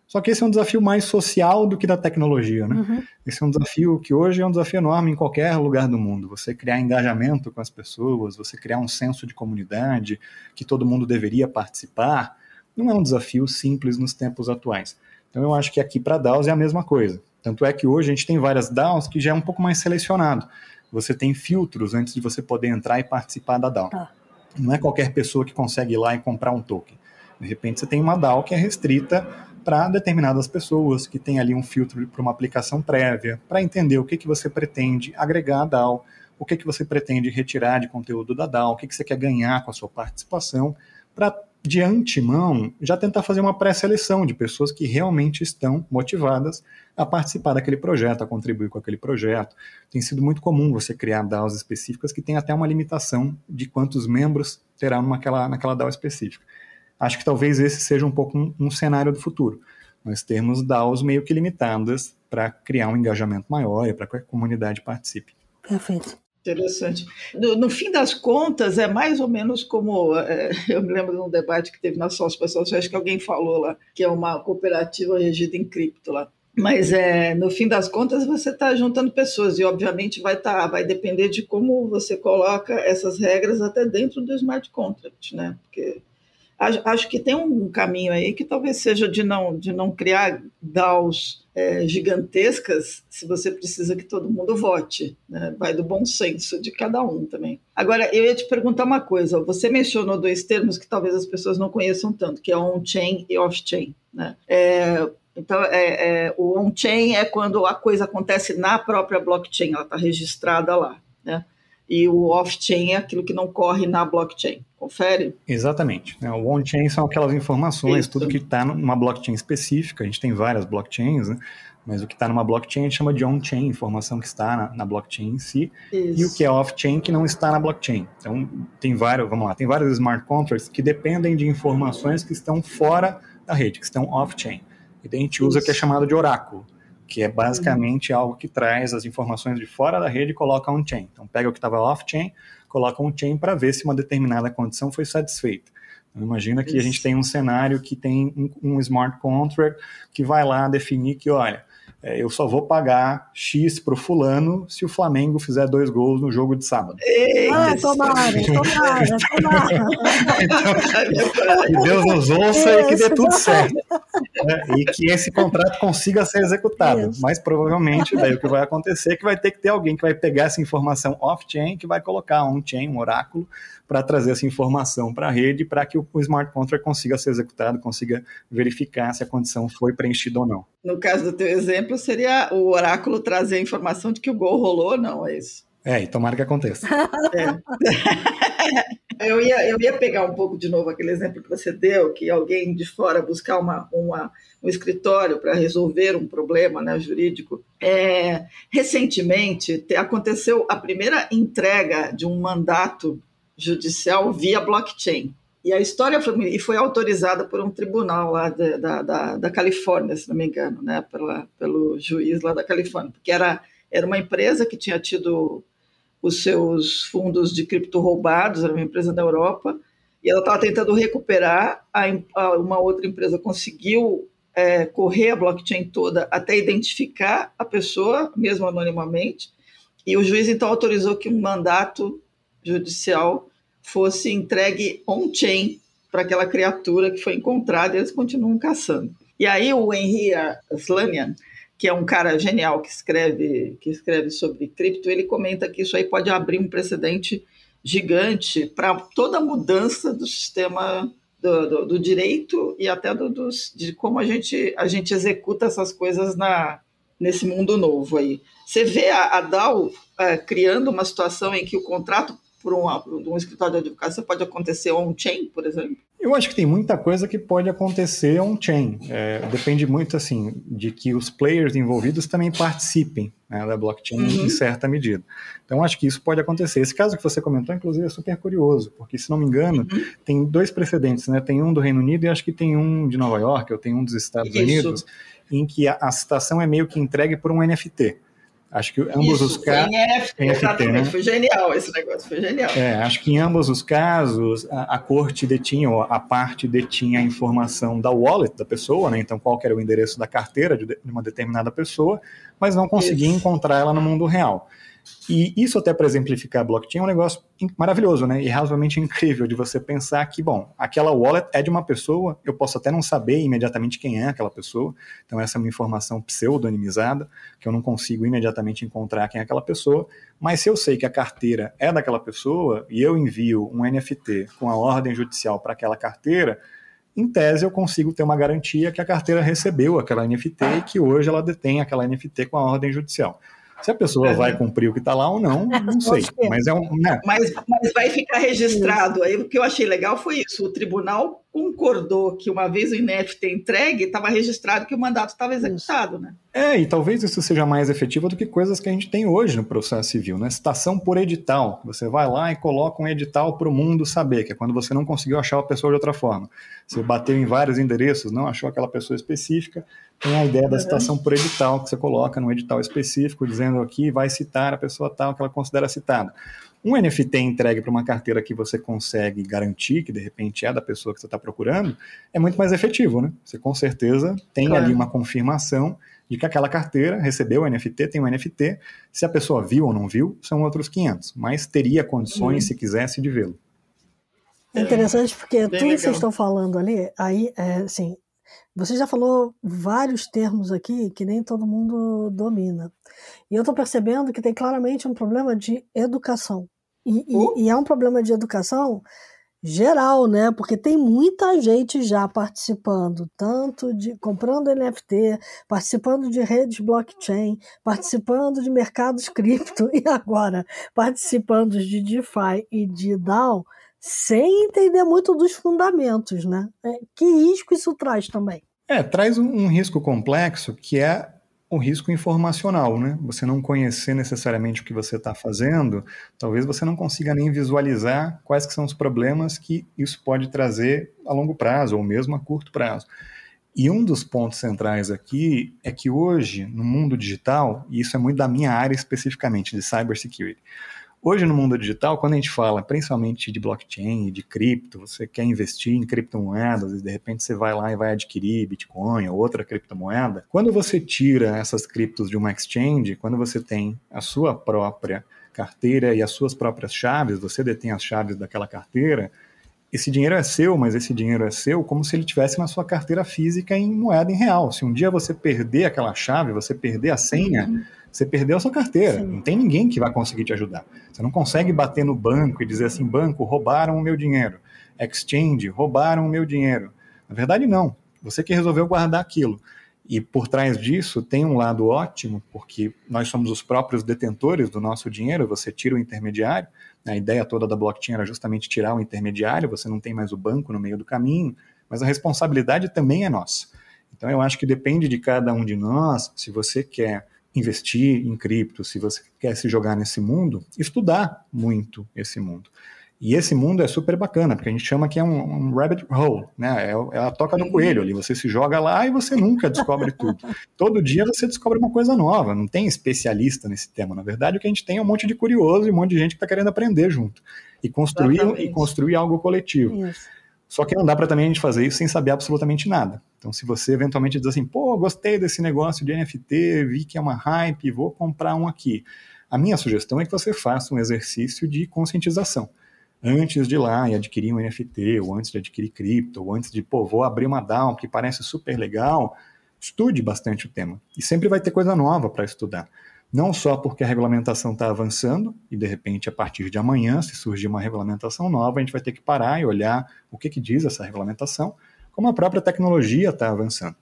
Só que esse é um desafio mais social do que da tecnologia, né? Uhum. Esse é um desafio que hoje é um desafio enorme em qualquer lugar do mundo. Você criar engajamento com as pessoas, você criar um senso de comunidade que todo mundo deveria participar, não é um desafio simples nos tempos atuais. Então eu acho que aqui para DAOs é a mesma coisa. Tanto é que hoje a gente tem várias DAOs que já é um pouco mais selecionado. Você tem filtros antes de você poder entrar e participar da DAO. Ah. Não é qualquer pessoa que consegue ir lá e comprar um token. De repente você tem uma DAO que é restrita para determinadas pessoas, que tem ali um filtro para uma aplicação prévia, para entender o que, que você pretende agregar à DAO, o que, que você pretende retirar de conteúdo da DAO, o que, que você quer ganhar com a sua participação, para de antemão, já tentar fazer uma pré-seleção de pessoas que realmente estão motivadas a participar daquele projeto, a contribuir com aquele projeto. Tem sido muito comum você criar DAOs específicas que tem até uma limitação de quantos membros terá naquela, naquela DAO específica. Acho que talvez esse seja um pouco um, um cenário do futuro. Nós termos DAOs meio que limitadas para criar um engajamento maior e para que a comunidade participe. Perfeito. Interessante. No, no, fim das contas, é mais ou menos como. É, eu me lembro de um debate que teve na Sócio Pessoal, acho que alguém falou lá, que é uma cooperativa regida em cripto lá. Mas é, no fim das contas você está juntando pessoas e obviamente vai tá, vai depender de como você coloca essas regras até dentro do smart contract, né? Porque acho que tem um caminho aí que talvez seja de não, de não criar DAOs é, gigantescas se você precisa que todo mundo vote. Né? Vai do bom senso de cada um também. Agora, eu ia te perguntar uma coisa. Você mencionou dois termos que talvez as pessoas não conheçam tanto, que é on-chain e off-chain. Né? É, então, é, é, o on-chain é quando a coisa acontece na própria blockchain, ela está registrada lá. Né? e o off-chain é aquilo que não corre na blockchain. Confere? Exatamente. É, o on-chain são aquelas informações, Isso. tudo que está numa blockchain específica. A gente tem várias blockchains, né? mas o que está numa blockchain a gente chama de on-chain, informação que está na, na blockchain em si, Isso. e o que é off-chain que não está na blockchain. Então, tem vários, vamos lá, tem vários smart contracts que dependem de informações que estão fora da rede, que estão off-chain. E a gente usa o que é chamado de oráculo que é basicamente algo que traz as informações de fora da rede e coloca on-chain. Então, pega o que estava off-chain, coloca on-chain para ver se uma determinada condição foi satisfeita. Então, imagina que Isso. a gente tem um cenário que tem um, um, smart contract que vai lá definir que, olha, é, eu só vou pagar X pro fulano se o Flamengo fizer dois gols no jogo de sábado. Ah, tomara, tomara, tomara. que Deus nos ouça Isso. e que dê tudo certo. Né? E que esse contrato consiga ser executado. Isso. Mas provavelmente daí o que vai acontecer é que vai ter que ter alguém que vai pegar essa informação off-chain, que vai colocar on-chain, um oráculo, para trazer essa informação para a rede, para que o, o smart contract consiga ser executado, consiga verificar se a condição foi preenchida ou não. No caso do teu exemplo, seria o oráculo trazer a informação de que o gol rolou, não é isso? É, e tomara que aconteça. É. eu, ia, eu ia pegar um pouco de novo aquele exemplo que você deu, que alguém de fora buscar uma, uma um escritório para resolver um problema né, jurídico. É, recentemente aconteceu a primeira entrega de um mandato judicial via blockchain. E a história foi, e foi autorizada por um tribunal lá da, da, da, da Califórnia, se não me engano, né, pela, pelo juiz lá da Califórnia, porque era, era uma empresa que tinha tido os seus fundos de cripto roubados, era uma empresa da Europa, e ela estava tentando recuperar, a, a, uma outra empresa conseguiu é, correr a blockchain toda até identificar a pessoa, mesmo anonimamente, e o juiz então autorizou que um mandato judicial fosse entregue on-chain para aquela criatura que foi encontrada e eles continuam caçando. E aí o Henry Slanian, que é um cara genial que escreve, que escreve sobre cripto, ele comenta que isso aí pode abrir um precedente gigante para toda a mudança do sistema do, do, do direito e até do, dos, de como a gente, a gente executa essas coisas na, nesse mundo novo aí. Você vê a, a DAO é, criando uma situação em que o contrato por um, um escritório de advocacia pode acontecer on-chain, por exemplo? Eu acho que tem muita coisa que pode acontecer on-chain. É, depende muito, assim, de que os players envolvidos também participem né, da blockchain uhum. em certa medida. Então, acho que isso pode acontecer. Esse caso que você comentou, inclusive, é super curioso, porque, se não me engano, uhum. tem dois precedentes, né? Tem um do Reino Unido e acho que tem um de Nova York, ou tem um dos Estados isso. Unidos, em que a, a citação é meio que entregue por um NFT. Acho que ambos Isso, os casos. NFT, né? Foi genial esse negócio, foi genial. É, acho que em ambos os casos a, a, corte detinha, ou a parte detinha a informação da wallet da pessoa, né? Então, qual era o endereço da carteira de, de uma determinada pessoa, mas não conseguia Isso. encontrar ela no mundo real. E isso até para exemplificar blockchain é um negócio maravilhoso, né? E razoavelmente incrível de você pensar que, bom, aquela wallet é de uma pessoa, eu posso até não saber imediatamente quem é aquela pessoa, então essa é uma informação pseudonimizada, que eu não consigo imediatamente encontrar quem é aquela pessoa, mas se eu sei que a carteira é daquela pessoa e eu envio um NFT com a ordem judicial para aquela carteira, em tese eu consigo ter uma garantia que a carteira recebeu aquela NFT e que hoje ela detém aquela NFT com a ordem judicial. Se a pessoa vai cumprir o que está lá ou não, não sei. Mas é um. Né? Mas, mas vai ficar registrado. Aí o que eu achei legal foi isso: o tribunal concordou que uma vez o INEF ter entregue, estava registrado que o mandato estava executado, né? É, e talvez isso seja mais efetivo do que coisas que a gente tem hoje no processo civil, né? Citação por edital. Você vai lá e coloca um edital para o mundo saber, que é quando você não conseguiu achar a pessoa de outra forma. Você bateu em vários endereços, não achou aquela pessoa específica, tem a ideia da uhum. citação por edital, que você coloca num edital específico, dizendo aqui vai citar a pessoa tal que ela considera citada. Um NFT entregue para uma carteira que você consegue garantir, que de repente é da pessoa que você está procurando, é muito mais efetivo, né? Você com certeza tem claro. ali uma confirmação de que aquela carteira recebeu o NFT, tem o NFT. Se a pessoa viu ou não viu, são outros 500, mas teria condições, uhum. se quisesse, de vê-lo. É interessante porque Bem tudo legal. que vocês estão falando ali, aí, é, assim, você já falou vários termos aqui que nem todo mundo domina. E eu estou percebendo que tem claramente um problema de educação. E, e, e, é um problema de educação geral, né? Porque tem muita gente já participando, tanto de comprando NFT, participando de redes blockchain, participando de mercados cripto e agora participando de DeFi e de DAO, sem entender muito dos fundamentos, né? É, que risco isso traz também? É, traz um, um risco complexo que é o risco informacional, né? Você não conhecer necessariamente o que você está fazendo, talvez você não consiga nem visualizar quais que são os problemas que isso pode trazer a longo prazo ou mesmo a curto prazo. E um dos pontos centrais aqui é que hoje, no mundo digital, e isso é muito da minha área especificamente, de cybersecurity, Hoje, no mundo digital, quando a gente fala principalmente de blockchain, de cripto, você quer investir em criptomoedas e de repente você vai lá e vai adquirir Bitcoin ou outra criptomoeda, quando você tira essas criptos de uma exchange, quando você tem a sua própria carteira e as suas próprias chaves, você detém as chaves daquela carteira, esse dinheiro é seu, mas esse dinheiro é seu como se ele tivesse na sua carteira física em moeda em real. Se um dia você perder aquela chave, você perder a senha, uhum. Você perdeu a sua carteira. Sim. Não tem ninguém que vai conseguir te ajudar. Você não consegue bater no banco e dizer assim: banco, roubaram o meu dinheiro. Exchange, roubaram o meu dinheiro. Na verdade, não. Você que resolveu guardar aquilo. E por trás disso tem um lado ótimo, porque nós somos os próprios detentores do nosso dinheiro, você tira o intermediário. A ideia toda da blockchain era justamente tirar o intermediário, você não tem mais o banco no meio do caminho, mas a responsabilidade também é nossa. Então eu acho que depende de cada um de nós, se você quer investir em cripto, se você quer se jogar nesse mundo, estudar muito esse mundo. E esse mundo é super bacana, porque a gente chama que é um, um rabbit hole, né? É, é, a toca do coelho ali. Você se joga lá e você nunca descobre tudo. Todo dia você descobre uma coisa nova. Não tem especialista nesse tema. Na verdade, o que a gente tem é um monte de curioso e um monte de gente que está querendo aprender junto e construir e construir algo coletivo. Isso. Só que não dá para também a gente fazer isso sem saber absolutamente nada. Então, se você eventualmente diz assim, pô, gostei desse negócio de NFT, vi que é uma hype, vou comprar um aqui. A minha sugestão é que você faça um exercício de conscientização antes de ir lá e adquirir um NFT, ou antes de adquirir cripto, ou antes de, pô, vou abrir uma DAO que parece super legal, estude bastante o tema. E sempre vai ter coisa nova para estudar. Não só porque a regulamentação está avançando, e de repente, a partir de amanhã, se surgir uma regulamentação nova, a gente vai ter que parar e olhar o que, que diz essa regulamentação, como a própria tecnologia está avançando.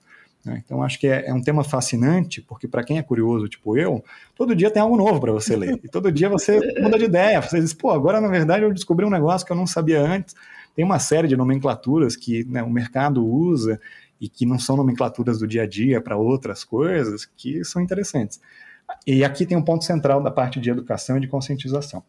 Né? Então, acho que é, é, um tema fascinante, porque para quem é curioso, tipo eu, todo dia tem algo novo para você ler. E todo dia você muda de ideia. Você diz, pô, agora na verdade eu descobri um negócio que eu não sabia antes. Tem uma série de nomenclaturas que né, o mercado usa e que não são nomenclaturas do dia a dia para outras coisas que são interessantes. E aqui tem um ponto central da parte de educação e de conscientização.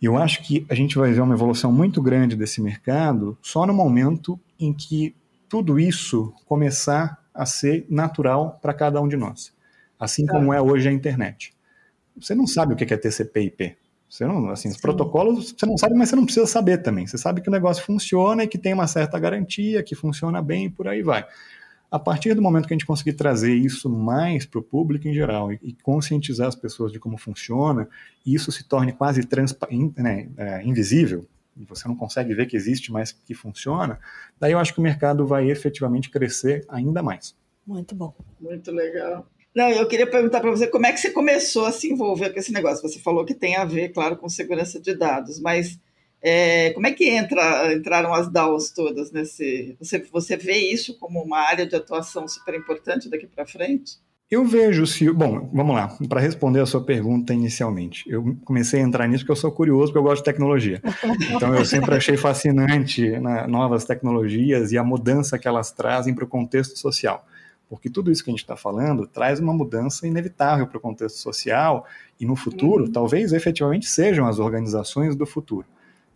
Eu acho que a gente vai ver uma evolução muito grande desse mercado só no momento em que tudo isso começar a ser natural para cada um de nós. Assim tá. como é hoje a internet. Você não sabe o que é TCP/IP. Você não, assim, os Sim. protocolos você não sabe, mas você não precisa saber também. Você sabe que o negócio funciona e que tem uma certa garantia, que funciona bem e por aí vai. A partir do momento que a gente conseguir trazer isso mais para o público em geral e, e, conscientizar as pessoas de como funciona, e isso se torne quase né, é, invisível, e você não consegue ver que existe, mas que funciona, daí eu acho que o mercado vai efetivamente crescer ainda mais. Muito bom. Muito legal. Não, eu queria perguntar para você como é que você começou a se envolver com esse negócio. Você falou que tem a ver, claro, com segurança de dados, mas é, como é que entra, entraram as DAOs todas nesse? Você, você vê isso como uma área de atuação super importante daqui para frente? Eu vejo se. Bom, vamos lá. Para responder a sua pergunta inicialmente, eu comecei a entrar nisso porque eu sou curioso, porque eu gosto de tecnologia. Então, eu sempre achei fascinante né, novas tecnologias e a mudança que elas trazem para o contexto social. Porque tudo isso que a gente está falando traz uma mudança inevitável para o contexto social e no futuro, uhum. talvez efetivamente sejam as organizações do futuro.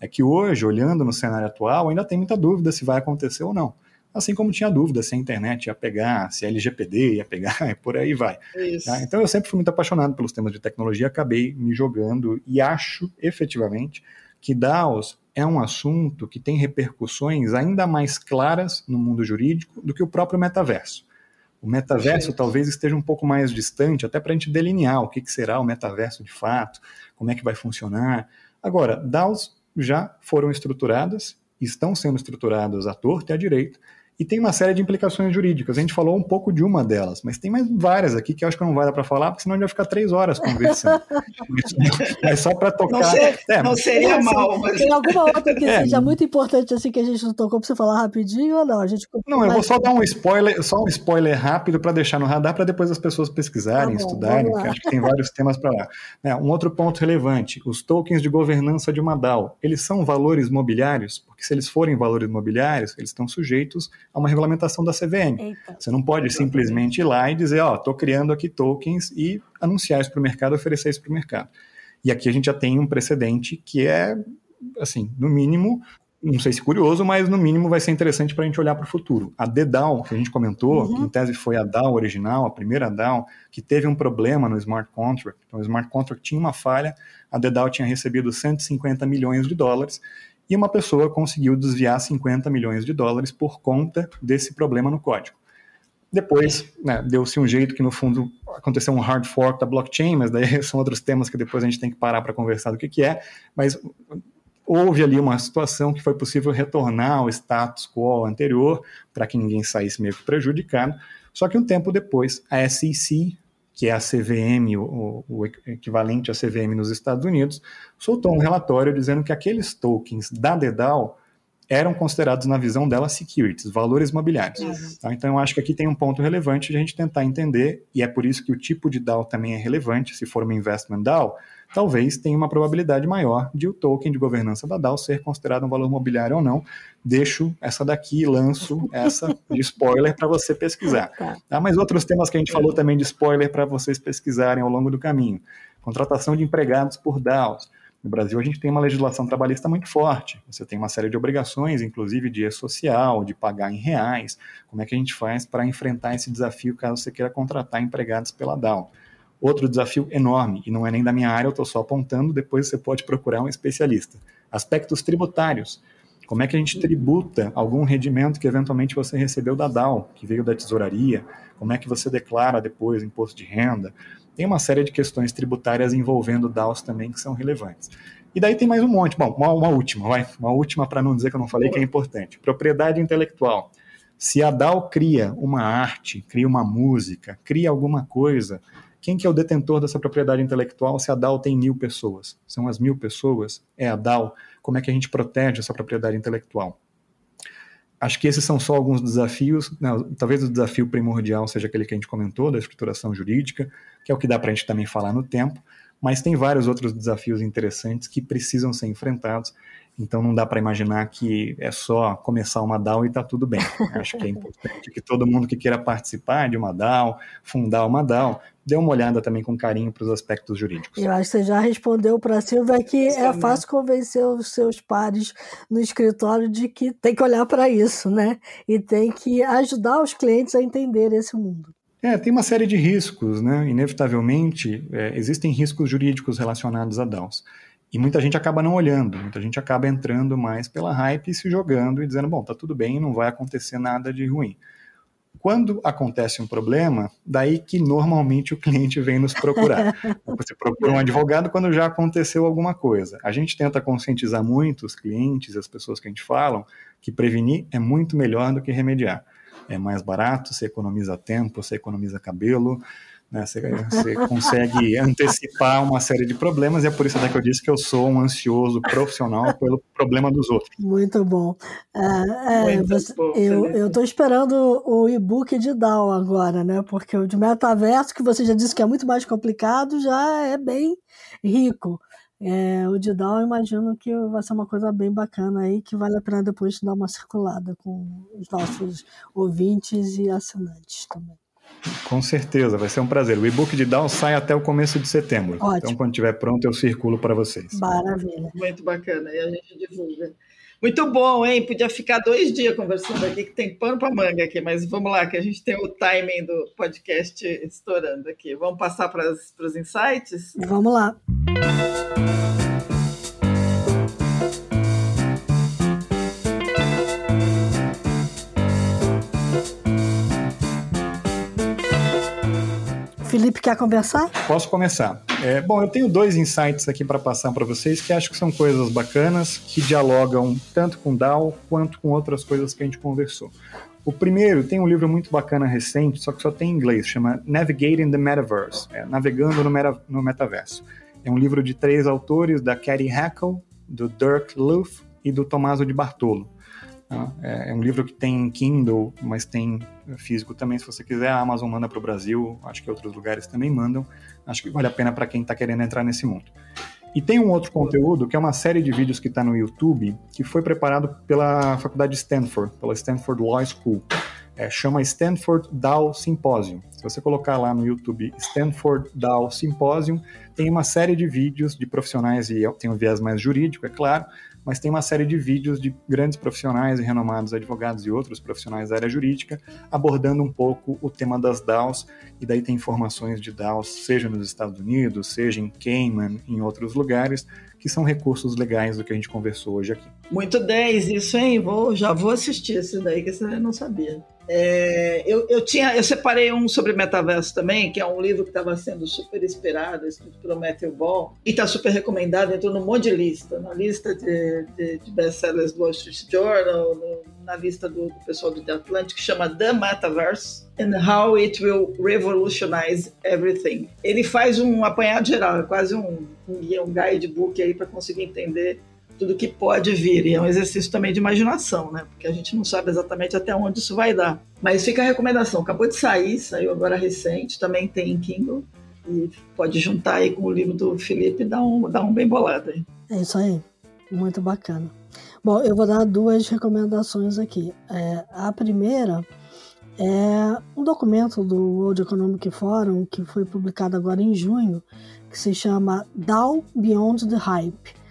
É que hoje, olhando no cenário atual, ainda tem muita dúvida se vai acontecer ou não assim como tinha dúvida se a internet ia pegar, se a LGPD ia pegar, e por aí vai. Tá? Então eu sempre fui muito apaixonado pelos temas de tecnologia, acabei me jogando e acho efetivamente que DAOs é um assunto que tem repercussões ainda mais claras no mundo jurídico do que o próprio metaverso. O metaverso talvez esteja um pouco mais distante, até para a gente delinear o que, que será o metaverso de fato, como é que vai funcionar. Agora, DAOs já foram estruturadas, estão sendo estruturadas à torta e à direita, e tem uma série de implicações jurídicas. A gente falou um pouco de uma delas, mas tem mais várias aqui que eu acho que não vai dar para falar, porque senão a gente vai ficar três horas conversando. é só para tocar. Não, ser, é, não seria mas... mal. Mas... Tem alguma outra que é. seja muito importante assim que a gente não tocou para você falar rapidinho ou não? A gente não, eu vou só dar um spoiler, só um spoiler rápido para deixar no radar para depois as pessoas pesquisarem, tá bom, estudarem, acho que tem vários temas para lá. É, um outro ponto relevante: os tokens de governança de uma DAO, eles são valores mobiliários, porque se eles forem valores mobiliários, eles estão sujeitos a uma regulamentação da CVM. Eita. Você não pode simplesmente ir lá e dizer, ó, oh, estou criando aqui tokens e anunciar isso para o mercado, oferecer isso para o mercado. E aqui a gente já tem um precedente que é, assim, no mínimo, não sei se curioso, mas no mínimo vai ser interessante para a gente olhar para o futuro. A DDAO, que a gente comentou, uhum. que em tese foi a DAO original, a primeira DAO, que teve um problema no smart contract. Então, o smart contract tinha uma falha, a DDAO tinha recebido 150 milhões de dólares e uma pessoa conseguiu desviar 50 milhões de dólares por conta desse problema no código. Depois, né, deu-se um jeito que, no fundo, aconteceu um hard fork da blockchain, mas daí são outros temas que depois a gente tem que parar para conversar do que, que é. Mas houve ali uma situação que foi possível retornar ao status quo anterior, para que ninguém saísse meio que prejudicado. Só que um tempo depois, a SEC, que é a CVM, o, o, equivalente à CVM nos Estados Unidos, soltou um relatório dizendo que aqueles tokens da DEDAL eram considerados, na visão dela, securities, valores imobiliários. Uhum. Tá? Então, eu acho que aqui tem um ponto relevante de a gente tentar entender, e é por isso que o tipo de DAO também é relevante, se for uma investment DAO, talvez tenha uma probabilidade maior de o token de governança da DAO ser considerado um valor imobiliário ou não. Deixo essa daqui lanço essa de spoiler para você pesquisar. Tá. tá? Mas outros temas que a gente falou também de spoiler para vocês pesquisarem ao longo do caminho. Contratação de empregados por DAOs. No Brasil, a gente tem uma legislação trabalhista muito forte. Você tem uma série de obrigações, inclusive de social, de pagar em reais. Como é que a gente faz para enfrentar esse desafio caso você queira contratar empregados pela DAO? Outro desafio enorme, e não é nem da minha área, eu estou só apontando, depois você pode procurar um especialista. Aspectos tributários. Como é que a gente tributa algum rendimento que eventualmente você recebeu da DAO, que veio da tesouraria? Como é que você declara depois imposto de renda? Tem uma série de questões tributárias envolvendo DAOs também que são relevantes. E daí tem mais um monte. Bom, uma, uma última, vai. Uma última para não dizer que eu não falei, que é importante. Propriedade intelectual. Se a DAO cria uma arte, cria uma música, cria alguma coisa, quem que é o detentor dessa propriedade intelectual se a DAO tem mil pessoas? São as mil pessoas? É a DAO? Como é que a gente protege essa propriedade intelectual? Acho que esses são só alguns desafios. Não, talvez o desafio primordial seja aquele que a gente comentou, da estruturação jurídica, que é o que dá para a gente também falar no tempo, mas tem vários outros desafios interessantes que precisam ser enfrentados. Então não dá para imaginar que é só começar uma DAO e está tudo bem. Acho que é importante que todo mundo que queira participar de uma DAO, fundar uma DAO, dê uma olhada também com carinho para os aspectos jurídicos. Eu acho que você já respondeu para a Silvia que é fácil convencer os seus pares no escritório de que tem que olhar para isso, né? E tem que ajudar os clientes a entender esse mundo. É, tem uma série de riscos, né? Inevitavelmente, é, existem riscos jurídicos relacionados a DAOs. E muita gente acaba não olhando, muita gente acaba entrando mais pela hype e se jogando e dizendo, bom, tá tudo bem, não vai acontecer nada de ruim. Quando acontece um problema, daí que normalmente o cliente vem nos procurar. Você procura um advogado quando já aconteceu alguma coisa. A gente tenta conscientizar muito os clientes, as pessoas que a gente fala, que prevenir é muito melhor do que remediar. É mais barato, você economiza tempo, você economiza cabelo, né? Você, você consegue antecipar uma série de problemas, e é por isso que eu disse que eu sou um ansioso profissional pelo problema dos outros. Muito bom. É, é, você, eu estou esperando o e-book de DAO agora, né? Porque o de metaverso, que você já disse que é muito mais complicado, já é bem rico. É, o de DAO eu imagino que vai ser uma coisa bem bacana aí, que vale a pena depois dar uma circulada com os nossos ouvintes e assinantes também. Com certeza, vai ser um prazer. O e-book de Down sai até o começo de setembro. Ótimo. Então, quando estiver pronto, eu circulo para vocês. Maravilha. Muito bacana, e a gente divulga. Muito bom, hein? Podia ficar dois dias conversando aqui, que tem pano para manga aqui, mas vamos lá, que a gente tem o timing do podcast estourando aqui. Vamos passar para os insights? Vamos lá. Felipe quer conversar? Posso começar. É, bom, eu tenho dois insights aqui para passar para vocês que acho que são coisas bacanas, que dialogam tanto com DAO quanto com outras coisas que a gente conversou. O primeiro tem um livro muito bacana recente, só que só tem em inglês, chama Navigating the Metaverse, é, Navegando no, meta, no Metaverso. É um livro de três autores, da Katie Hackle, do Dirk Luth e do Tommaso de Bartolo. Tá? É, é um livro que tem Kindle, mas tem físico também, se você quiser. A Amazon manda para o Brasil, acho que outros lugares também mandam. Acho que vale a pena para quem está querendo entrar nesse mundo. E tem um outro conteúdo, que é uma série de vídeos que está no YouTube, que foi preparado pela Faculdade de Stanford, pela Stanford Law School. É, chama Stanford DAO Symposium. Se você colocar lá no YouTube Stanford DAO Symposium, tem uma série de vídeos de profissionais, e tem um viés mais jurídico, é claro, mas tem uma série de vídeos de grandes profissionais e renomados advogados e outros profissionais da área jurídica abordando um pouco o tema das DAOs, e daí tem informações de DAOs, seja nos Estados Unidos, seja em Cayman, em outros lugares, que são recursos legais do que a gente conversou hoje aqui. Muito 10 isso, hein? Vou, já vou assistir esse daí, que você não sabia. É, eu, eu, tinha, eu separei um sobre metaverso também, que é um livro que estava sendo super esperado, escrito pelo Matthew Ball, e está super recomendado, entrou num monte de lista, na lista de, de, de best-sellers do Wall Street Journal, no, na lista do, do, pessoal do The Atlantic, que chama The Metaverse and How It Will Revolutionize Everything. Ele faz um apanhado geral, é quase um, um, guidebook aí para conseguir entender tudo que pode vir. E é um exercício também de imaginação, né? Porque a gente não sabe exatamente até onde isso vai dar. Mas fica a recomendação. Acabou de sair, saiu agora recente, também tem em Kindle. E pode juntar aí com o livro do Felipe e dar um, dar um bem bolado aí. É isso aí. Muito bacana. Bom, eu vou dar duas recomendações aqui. É, a primeira é um documento do World Economic Forum que foi publicado agora em junho, que se chama Dow Beyond the Hype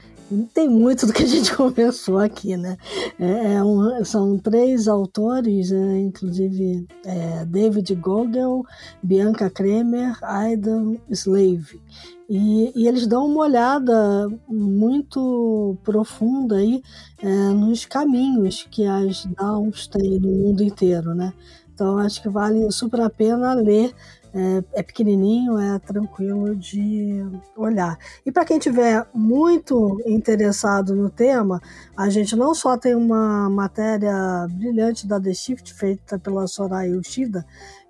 tem muito do que a gente conversou aqui, né? É, é um, são três autores, é, inclusive é, David Gogel, Bianca Kremer, Aidan Slave. E, e, eles dão uma olhada muito profunda aí é, nos caminhos que as DAOs têm no mundo inteiro, né? Então acho que vale super a pena ler é, é pequenininho, é tranquilo de olhar. E para quem tiver muito interessado no tema, a gente não só tem uma matéria brilhante da The Shift feita pela Soraya Yoshida,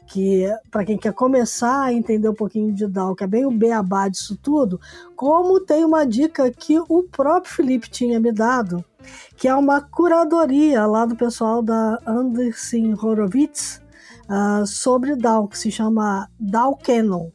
que para quem quer começar a entender um pouquinho de DAO, que é bem o beabá disso tudo, como tem uma dica que o próprio Felipe tinha me dado, que é uma curadoria lá do pessoal da Anderson Horowitz, uh, sobre DAO, que se chama DAO Canon.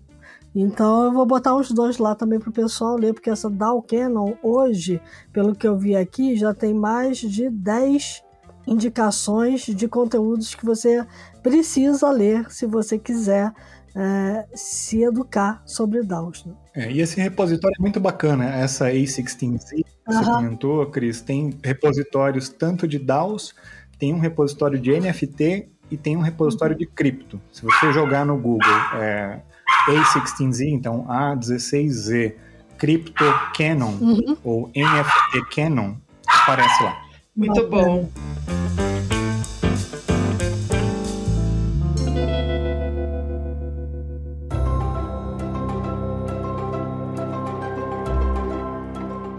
Então eu vou botar os dois lá também para o pessoal ler, porque essa DAO Canon hoje, pelo que eu vi aqui, já tem mais de 10 indicações de conteúdos que você precisa ler se você quiser é, se educar sobre DAOs. Né? É, e esse repositório é muito bacana, essa A16Z que você comentou, Cris, tem repositórios tanto de DAOs, tem um repositório de NFT e tem um repositório de cripto. Se você jogar no Google é, A16Z, então A16Z Crypto Canon uhum. ou NFT Canon, aparece lá. Muito bom.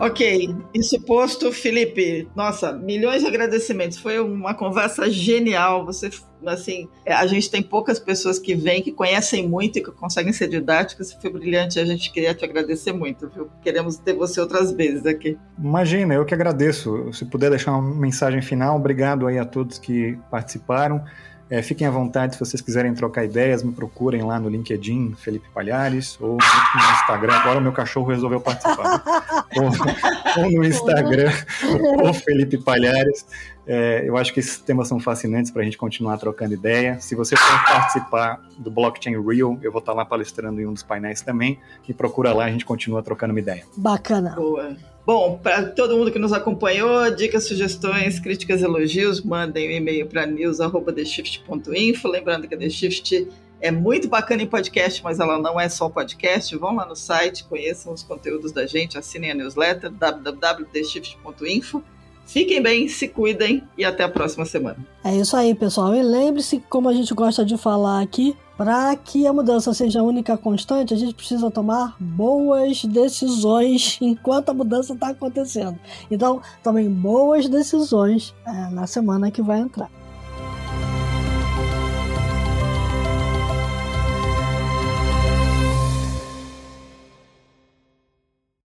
Ok, isso posto, Felipe, nossa, milhões de agradecimentos. Foi uma conversa genial. Você, assim, é, a gente tem poucas pessoas que vêm, que conhecem muito e que conseguem ser didáticas. Foi brilhante. A gente queria te agradecer muito, viu? Queremos ter você outras vezes aqui. Imagina, eu que agradeço. Se puder deixar uma mensagem final, obrigado aí a todos que participaram. É, fiquem à vontade se vocês quiserem trocar ideias, me procurem lá no LinkedIn, Felipe Palhares, ou no Instagram. Agora o meu cachorro resolveu participar. ou, ou, no Instagram, ou Felipe Palhares. É, eu acho que esses temas são fascinantes para a gente continuar trocando ideia. Se você for participar do Blockchain Real, eu vou estar lá palestrando em um dos painéis também. Me procura lá, a gente continua trocando uma ideia. Bacana. Boa. Bom, para todo mundo que nos acompanhou, dicas, sugestões, críticas, elogios, mandem um e-mail para news.theshift.info. Lembrando que a The Shift é muito bacana em podcast, mas ela não é só podcast. Vão lá no site, conheçam os conteúdos da gente, assinem a newsletter www.theshift.info. Fiquem bem, se cuidem e até a próxima semana. É isso aí, pessoal. E lembre-se, como a gente gosta de falar aqui, para que a mudança seja única constante, a gente precisa tomar boas decisões enquanto a mudança está acontecendo. Então, tomem boas decisões é, na semana que vai entrar.